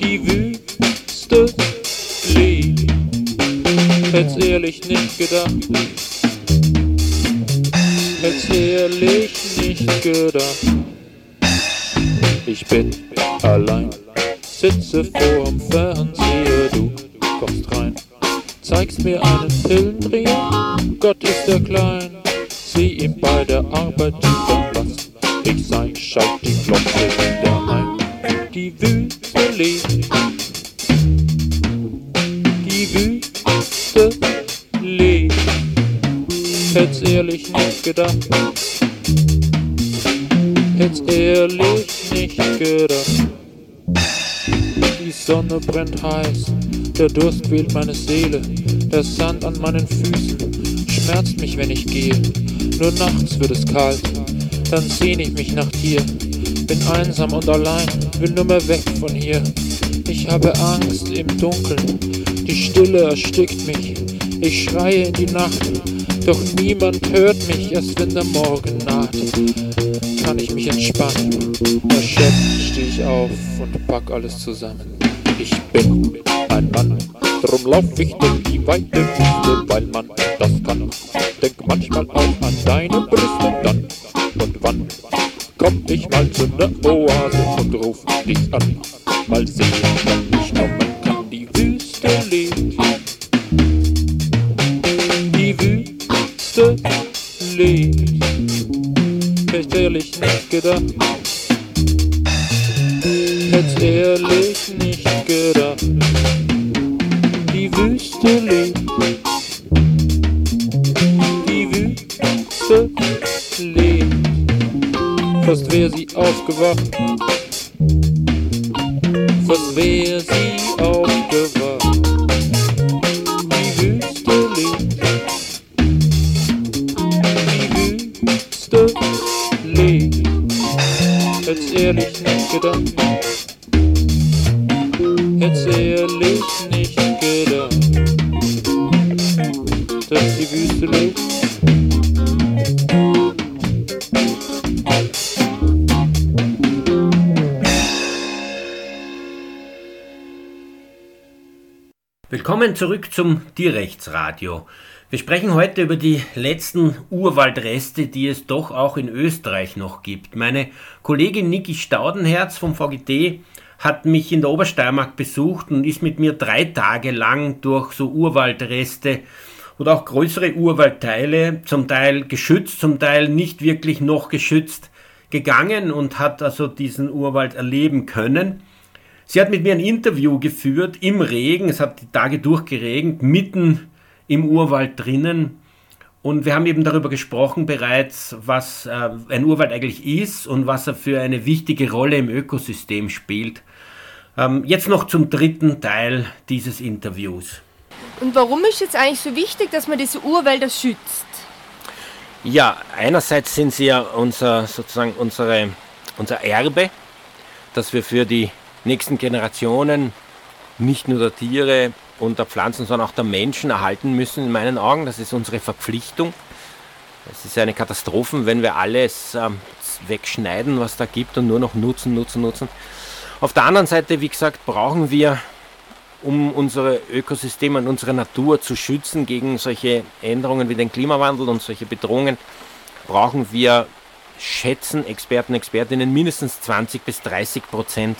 die Wüste lebt. Hätt's ehrlich nicht gedacht, hätt's ehrlich nicht gedacht. Ich bin allein, sitze vorm Fernseher, du kommst rein, zeigst mir einen Pillendreher, Gott ist er klein, sieh ihm bei der Arbeit was ich sein, schalt die Glocke wieder ein. Die Wüste lebt, die Wüste lebt, hätt's ehrlich nicht gedacht. Hätt's ehrlich nicht gedacht. Die Sonne brennt heiß, der Durst quält meine Seele, der Sand an meinen Füßen schmerzt mich, wenn ich gehe. Nur nachts wird es kalt, dann sehn ich mich nach dir. Bin einsam und allein, will nur mehr weg von hier. Ich habe Angst im Dunkeln, die Stille erstickt mich. Ich schreie in die Nacht, doch niemand hört mich, erst wenn der Morgen naht kann ich mich entspannen. Erschöpft steh ich auf und pack alles zusammen. Ich bin ein Mann, drum lauf ich durch die weite Wüste, weil man das kann. Denk manchmal auch an deine Brüste, dann und wann komm ich mal zu ner Oase und ruf dich an. Mal sehen, wann ich kommen kann. Die Wüste lebt. Die Wüste lebt hätt ehrlich nicht gedacht. Hätt's ehrlich nicht gedacht. Wüste lebt. Die Wüste lebt. Fast wär sie aufgewacht. Fast wär sie aufgewacht. Die Wüste lebt. Die Wüste lebt. Hätt's ehrlich nicht gedacht. Zurück zum Tierrechtsradio. Wir sprechen heute über die letzten Urwaldreste, die es doch auch in Österreich noch gibt. Meine Kollegin Niki Staudenherz vom VGT hat mich in der Obersteiermark besucht und ist mit mir drei Tage lang durch so Urwaldreste oder auch größere Urwaldteile, zum Teil geschützt, zum Teil nicht wirklich noch geschützt, gegangen und hat also diesen Urwald erleben können. Sie hat mit mir ein Interview geführt im Regen, es hat die Tage durchgeregnet, mitten im Urwald drinnen. Und wir haben eben darüber gesprochen bereits, was äh, ein Urwald eigentlich ist und was er für eine wichtige Rolle im Ökosystem spielt. Ähm, jetzt noch zum dritten Teil dieses Interviews. Und warum ist jetzt eigentlich so wichtig, dass man diese Urwälder schützt? Ja, einerseits sind sie ja unser, sozusagen unsere, unser Erbe, das wir für die nächsten Generationen nicht nur der Tiere und der Pflanzen, sondern auch der Menschen erhalten müssen, in meinen Augen. Das ist unsere Verpflichtung. Es ist eine Katastrophe, wenn wir alles ähm, wegschneiden, was da gibt und nur noch nutzen, nutzen, nutzen. Auf der anderen Seite, wie gesagt, brauchen wir, um unsere Ökosysteme und unsere Natur zu schützen gegen solche Änderungen wie den Klimawandel und solche Bedrohungen, brauchen wir, schätzen Experten, Expertinnen, mindestens 20 bis 30 Prozent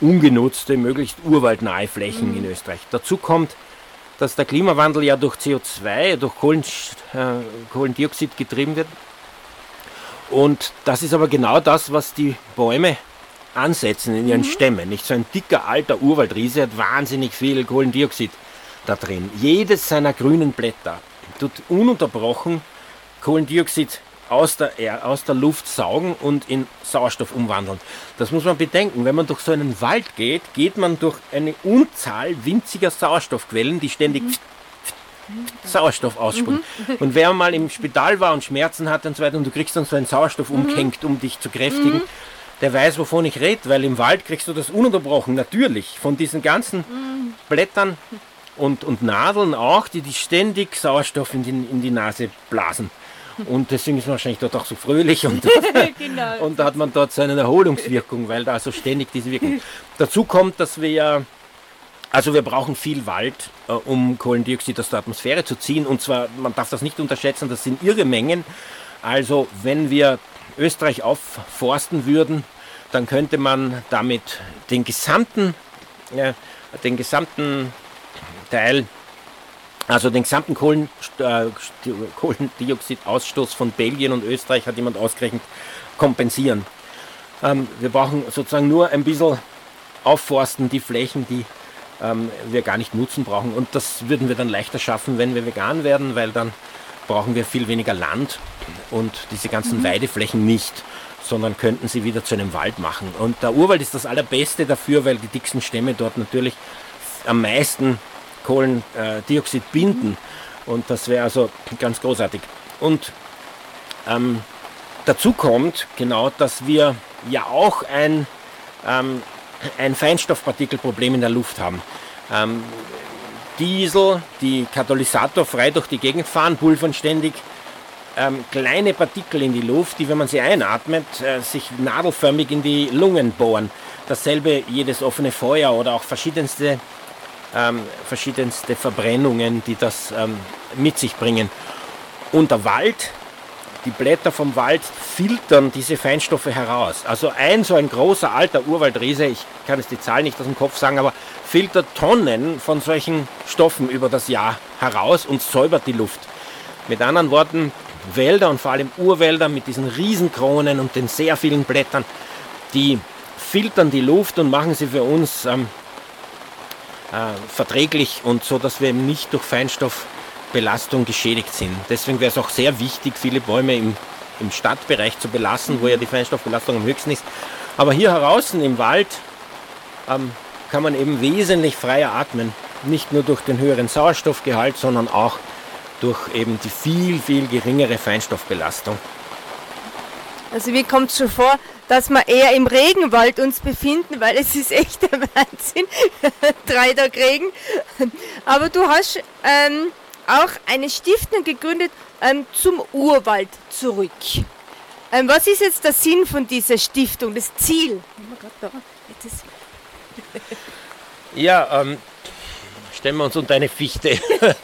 ungenutzte, möglichst urwaldnahe Flächen in Österreich. Dazu kommt, dass der Klimawandel ja durch CO2, durch Kohlen, äh, Kohlendioxid getrieben wird. Und das ist aber genau das, was die Bäume ansetzen in ihren Stämmen. Nicht so ein dicker alter Urwaldriese hat wahnsinnig viel Kohlendioxid da drin. Jedes seiner grünen Blätter tut ununterbrochen Kohlendioxid aus der, Er- aus der Luft saugen und in Sauerstoff umwandeln. Das muss man bedenken. Wenn man durch so einen Wald geht, geht man durch eine Unzahl winziger Sauerstoffquellen, die ständig Sauerstoff ausspucken. Und wer mal im Spital war und Schmerzen hat und so weiter und du kriegst dann so einen Sauerstoff umgehängt, um dich zu kräftigen, der weiß, wovon ich rede, weil im Wald kriegst du das ununterbrochen, natürlich, von diesen ganzen Blättern und, und Nadeln auch, die, die ständig Sauerstoff in die, in die Nase blasen. Und deswegen ist man wahrscheinlich dort auch so fröhlich und, genau. und da hat man dort so eine Erholungswirkung, weil da so ständig diese Wirkung. Dazu kommt, dass wir ja also wir brauchen viel Wald, äh, um Kohlendioxid aus der Atmosphäre zu ziehen. Und zwar, man darf das nicht unterschätzen, das sind irre Mengen. Also wenn wir Österreich aufforsten würden, dann könnte man damit den gesamten, äh, den gesamten Teil, also den gesamten Kohlen, äh, Kohlendioxidausstoß von Belgien und Österreich, hat jemand ausgerechnet, kompensieren. Ähm, wir brauchen sozusagen nur ein bisschen aufforsten, die Flächen, die ähm, wir gar nicht nutzen brauchen. Und das würden wir dann leichter schaffen, wenn wir vegan werden, weil dann brauchen wir viel weniger Land und diese ganzen Weideflächen nicht, sondern könnten sie wieder zu einem Wald machen. Und der Urwald ist das Allerbeste dafür, weil die dicksten Stämme dort natürlich am meisten Kohlendioxid binden. Und das wäre also ganz großartig. Und ähm, dazu kommt genau, dass wir ja auch ein, ähm, ein Feinstoffpartikelproblem in der Luft haben. Ähm, Diesel, die Katalysator frei durch die Gegend fahren, pulvern ständig ähm, kleine Partikel in die Luft, die, wenn man sie einatmet, äh, sich nadelförmig in die Lungen bohren. Dasselbe jedes offene Feuer oder auch verschiedenste, ähm, verschiedenste Verbrennungen, die das ähm, mit sich bringen. Und der Wald, die Blätter vom Wald filtern diese Feinstoffe heraus. Also ein so ein großer alter Urwaldriese, ich kann jetzt die Zahl nicht aus dem Kopf sagen, aber filtert Tonnen von solchen Stoffen über das Jahr heraus und säubert die Luft. Mit anderen Worten, Wälder und vor allem Urwälder mit diesen Riesenkronen und den sehr vielen Blättern, die filtern die Luft und machen sie für uns ähm, äh, verträglich und so, dass wir eben nicht durch Feinstoffbelastung geschädigt sind. Deswegen wäre es auch sehr wichtig, viele Bäume im, im Stadtbereich zu belassen, wo ja die Feinstoffbelastung am höchsten ist. Aber hier draußen im Wald ähm, kann man eben wesentlich freier atmen. Nicht nur durch den höheren Sauerstoffgehalt, sondern auch durch eben die viel, viel geringere Feinstoffbelastung. Also mir kommt schon vor, dass wir eher im Regenwald uns befinden, weil es ist echt der Wahnsinn. Drei Tage Regen. Aber du hast ähm, auch eine Stiftung gegründet ähm, zum Urwald zurück. Ähm, was ist jetzt der Sinn von dieser Stiftung, das Ziel? Ja, ähm, stellen wir uns unter eine Fichte.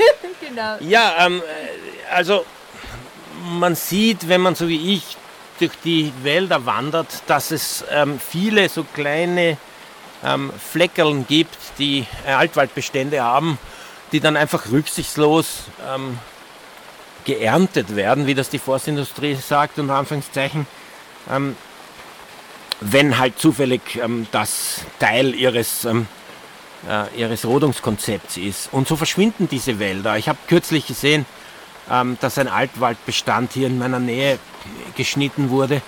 Genau. Ja, ähm, äh, also man sieht, wenn man so wie ich durch die Wälder wandert, dass es ähm, viele so kleine ähm, Fleckerln gibt, die äh, Altwaldbestände haben, die dann einfach rücksichtslos ähm, geerntet werden, wie das die Forstindustrie sagt, unter Anführungszeichen, ähm, wenn halt zufällig ähm, das Teil ihres ähm, äh, ihres Rodungskonzepts ist. Und so verschwinden diese Wälder. Ich habe kürzlich gesehen, dass ein Altwaldbestand hier in meiner Nähe geschnitten wurde,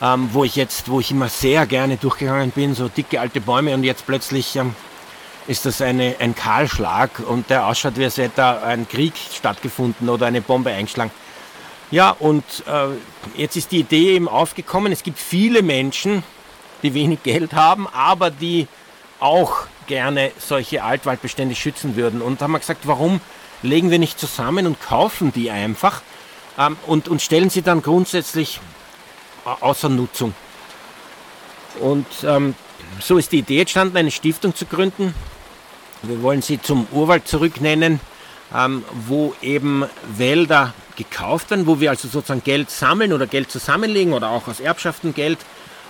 ähm, wo ich jetzt, wo ich immer sehr gerne durchgegangen bin, so dicke alte Bäume und jetzt plötzlich ähm, ist das eine, ein Kahlschlag und der ausschaut, wie als hätte da ein Krieg stattgefunden oder eine Bombe eingeschlagen. Ja, und äh, jetzt ist die Idee eben aufgekommen, es gibt viele Menschen, die wenig Geld haben, aber die auch gerne solche Altwaldbestände schützen würden. Und da haben wir gesagt, warum legen wir nicht zusammen und kaufen die einfach ähm, und, und stellen sie dann grundsätzlich au- außer Nutzung. Und ähm, so ist die Idee entstanden, eine Stiftung zu gründen. Wir wollen sie zum Urwald zurücknennen, ähm, wo eben Wälder gekauft werden, wo wir also sozusagen Geld sammeln oder Geld zusammenlegen oder auch aus Erbschaften Geld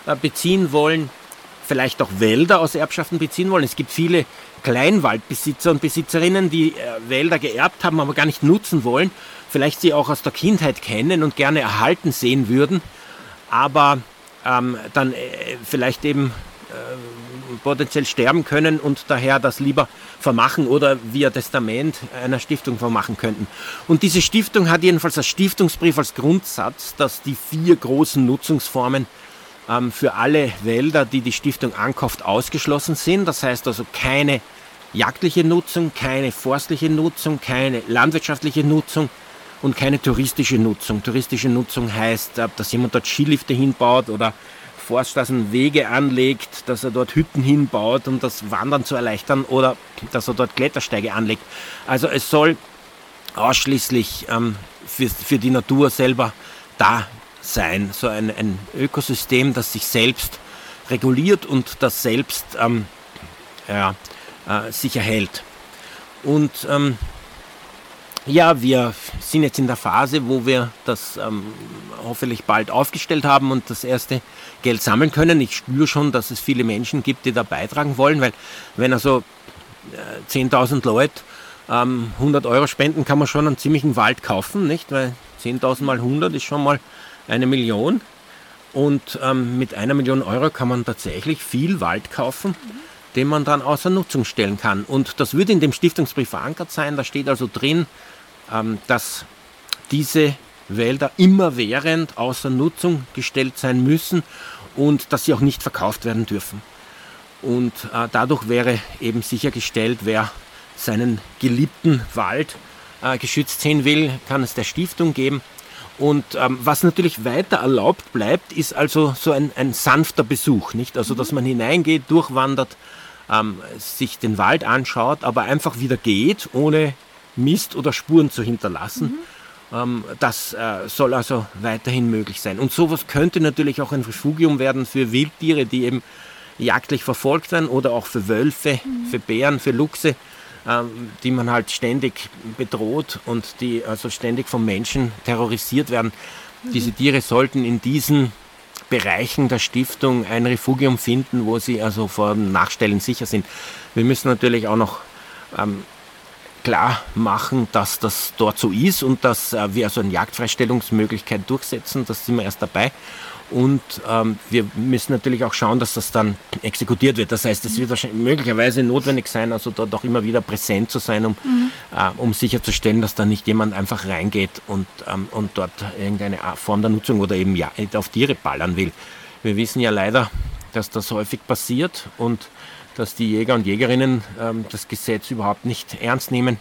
äh, beziehen wollen, vielleicht auch Wälder aus Erbschaften beziehen wollen. Es gibt viele Kleinwaldbesitzer und Besitzerinnen, die äh, Wälder geerbt haben, aber gar nicht nutzen wollen, vielleicht sie auch aus der Kindheit kennen und gerne erhalten sehen würden, aber ähm, dann äh, vielleicht eben potenziell sterben können und daher das lieber vermachen oder via Testament einer Stiftung vermachen könnten. Und diese Stiftung hat jedenfalls als Stiftungsbrief als Grundsatz, dass die vier großen Nutzungsformen ähm, für alle Wälder, die die Stiftung ankauft, ausgeschlossen sind. Das heißt also keine jagdliche Nutzung, keine forstliche Nutzung, keine landwirtschaftliche Nutzung und keine touristische Nutzung. Touristische Nutzung heißt, dass jemand dort Skilifte hinbaut oder Forststraßen Wege anlegt, dass er dort Hütten hinbaut, um das Wandern zu erleichtern oder dass er dort Klettersteige anlegt. Also es soll ausschließlich ähm, für, für die Natur selber da sein. So ein, ein Ökosystem, das sich selbst reguliert und das selbst ähm, ja, äh, sich erhält. Und ähm, ja, wir sind jetzt in der Phase, wo wir das ähm, hoffentlich bald aufgestellt haben und das erste Geld sammeln können. Ich spüre schon, dass es viele Menschen gibt, die da beitragen wollen, weil wenn also äh, 10.000 Leute ähm, 100 Euro spenden, kann man schon einen ziemlichen Wald kaufen, nicht? Weil 10.000 mal 100 ist schon mal eine Million. Und ähm, mit einer Million Euro kann man tatsächlich viel Wald kaufen, den man dann außer Nutzung stellen kann. Und das würde in dem Stiftungsbrief verankert sein. Da steht also drin, ähm, dass diese Wälder immerwährend außer Nutzung gestellt sein müssen und dass sie auch nicht verkauft werden dürfen. Und äh, dadurch wäre eben sichergestellt, wer seinen geliebten Wald äh, geschützt sehen will, kann es der Stiftung geben. Und ähm, was natürlich weiter erlaubt bleibt, ist also so ein, ein sanfter Besuch, nicht? Also dass man hineingeht, durchwandert, ähm, sich den Wald anschaut, aber einfach wieder geht, ohne Mist oder Spuren zu hinterlassen. Mhm. Ähm, das äh, soll also weiterhin möglich sein. Und sowas könnte natürlich auch ein Refugium werden für Wildtiere, die eben jagdlich verfolgt werden oder auch für Wölfe, mhm. für Bären, für Luchse, die man halt ständig bedroht und die also ständig vom Menschen terrorisiert werden. Mhm. Diese Tiere sollten in diesen Bereichen der Stiftung ein Refugium finden, wo sie also vor Nachstellen sicher sind. Wir müssen natürlich auch noch ähm, klar machen, dass das dort so ist und dass äh, wir also eine Jagdfreistellungsmöglichkeit durchsetzen. Das sind wir erst dabei. Und ähm, wir müssen natürlich auch schauen, dass das dann exekutiert wird. Das heißt, es wird wahrscheinlich möglicherweise notwendig sein, also dort auch immer wieder präsent zu sein, um, mhm. äh, um sicherzustellen, dass da nicht jemand einfach reingeht und, ähm, und dort irgendeine Form der Nutzung oder eben ja, auf Tiere ballern will. Wir wissen ja leider, dass das häufig passiert und dass die Jäger und Jägerinnen ähm, das Gesetz überhaupt nicht ernst nehmen,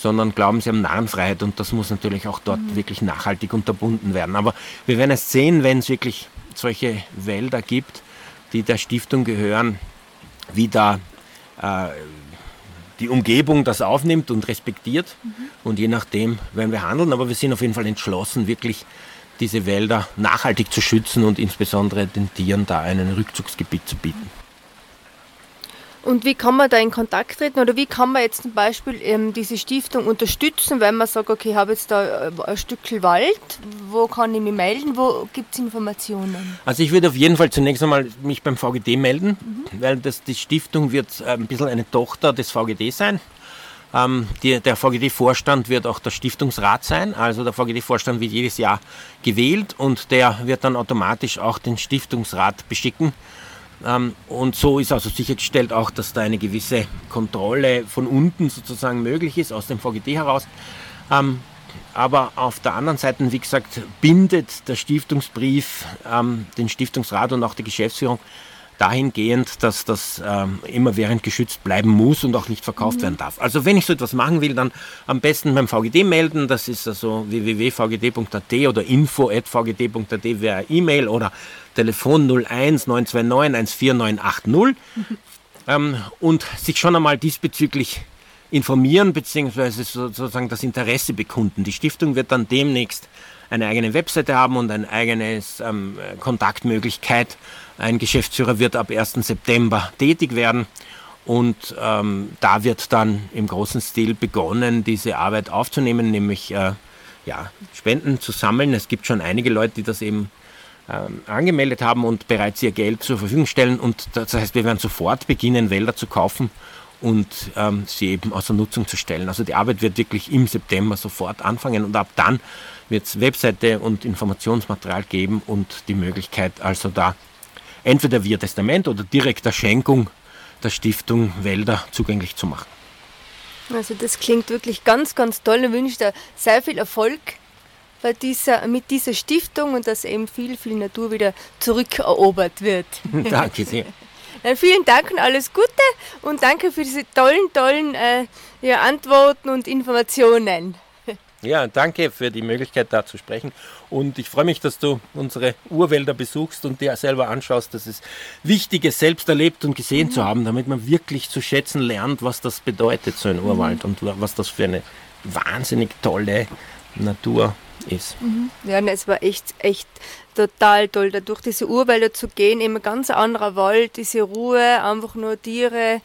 sondern glauben, sie haben Narrenfreiheit und das muss natürlich auch dort mhm. wirklich nachhaltig unterbunden werden. Aber wir werden es sehen, wenn es wirklich solche Wälder gibt, die der Stiftung gehören, wie da äh, die Umgebung das aufnimmt und respektiert. Mhm. Und je nachdem werden wir handeln. Aber wir sind auf jeden Fall entschlossen, wirklich diese Wälder nachhaltig zu schützen und insbesondere den Tieren da einen Rückzugsgebiet zu bieten. Und wie kann man da in Kontakt treten oder wie kann man jetzt zum Beispiel ähm, diese Stiftung unterstützen, wenn man sagt, okay, ich habe jetzt da äh, ein Stück Wald, wo kann ich mich melden, wo gibt es Informationen? Also ich würde auf jeden Fall zunächst einmal mich beim VGD melden, mhm. weil das, die Stiftung wird äh, ein bisschen eine Tochter des VGD sein. Ähm, die, der VGD-Vorstand wird auch der Stiftungsrat sein. Also der VGD-Vorstand wird jedes Jahr gewählt und der wird dann automatisch auch den Stiftungsrat beschicken. Ähm, und so ist also sichergestellt auch, dass da eine gewisse Kontrolle von unten sozusagen möglich ist, aus dem VGD heraus. Ähm, aber auf der anderen Seite, wie gesagt, bindet der Stiftungsbrief ähm, den Stiftungsrat und auch die Geschäftsführung dahingehend, dass das ähm, immerwährend geschützt bleiben muss und auch nicht verkauft mhm. werden darf. Also wenn ich so etwas machen will, dann am besten beim VGD melden. Das ist also www.vgd.at oder info.vgd.at wäre E-Mail oder Telefon 01 929 14980 mhm. ähm, und sich schon einmal diesbezüglich informieren bzw. sozusagen das Interesse bekunden. Die Stiftung wird dann demnächst eine eigene Webseite haben und eine eigene ähm, Kontaktmöglichkeit ein Geschäftsführer wird ab 1. September tätig werden. Und ähm, da wird dann im großen Stil begonnen, diese Arbeit aufzunehmen, nämlich äh, ja, Spenden zu sammeln. Es gibt schon einige Leute, die das eben ähm, angemeldet haben und bereits ihr Geld zur Verfügung stellen. Und das heißt, wir werden sofort beginnen, Wälder zu kaufen und ähm, sie eben außer Nutzung zu stellen. Also die Arbeit wird wirklich im September sofort anfangen und ab dann wird es Webseite und Informationsmaterial geben und die Möglichkeit, also da entweder via Testament oder direkter Schenkung der Stiftung Wälder zugänglich zu machen. Also das klingt wirklich ganz, ganz toll. Ich wünsche dir sehr viel Erfolg bei dieser, mit dieser Stiftung und dass eben viel, viel Natur wieder zurückerobert wird. Danke sehr. Dann vielen Dank und alles Gute und danke für diese tollen, tollen äh, ja, Antworten und Informationen. Ja, danke für die Möglichkeit, da zu sprechen. Und ich freue mich, dass du unsere Urwälder besuchst und dir selber anschaust. Das ist wichtig, es selbst erlebt und gesehen mhm. zu haben, damit man wirklich zu schätzen lernt, was das bedeutet, so ein Urwald mhm. und was das für eine wahnsinnig tolle Natur ist. Mhm. Ja, es war echt, echt total toll, da durch diese Urwälder zu gehen. Immer ganz anderer Wald, diese Ruhe, einfach nur Tiere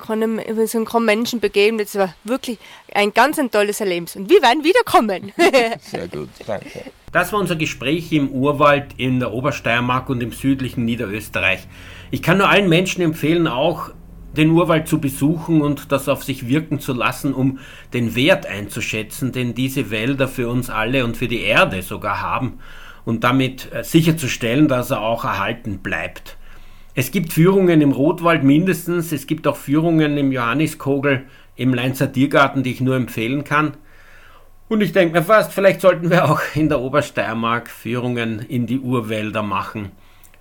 kann so einem Menschen begegnen. Das war wirklich ein ganz ein tolles Erlebnis. Und wir werden wiederkommen. Sehr gut, danke. Das war unser Gespräch im Urwald in der Obersteiermark und im südlichen Niederösterreich. Ich kann nur allen Menschen empfehlen, auch den Urwald zu besuchen und das auf sich wirken zu lassen, um den Wert einzuschätzen, den diese Wälder für uns alle und für die Erde sogar haben und damit äh, sicherzustellen, dass er auch erhalten bleibt. Es gibt Führungen im Rotwald mindestens, es gibt auch Führungen im Johanniskogel im Leinzer Tiergarten, die ich nur empfehlen kann. Und ich denke mir fast, vielleicht sollten wir auch in der Obersteiermark Führungen in die Urwälder machen.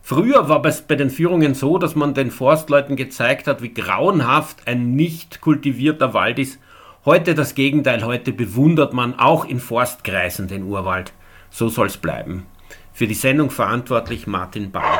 Früher war es bei den Führungen so, dass man den Forstleuten gezeigt hat, wie grauenhaft ein nicht kultivierter Wald ist. Heute das Gegenteil, heute bewundert man auch in Forstkreisen den Urwald. So soll es bleiben. Für die Sendung verantwortlich Martin Bauer.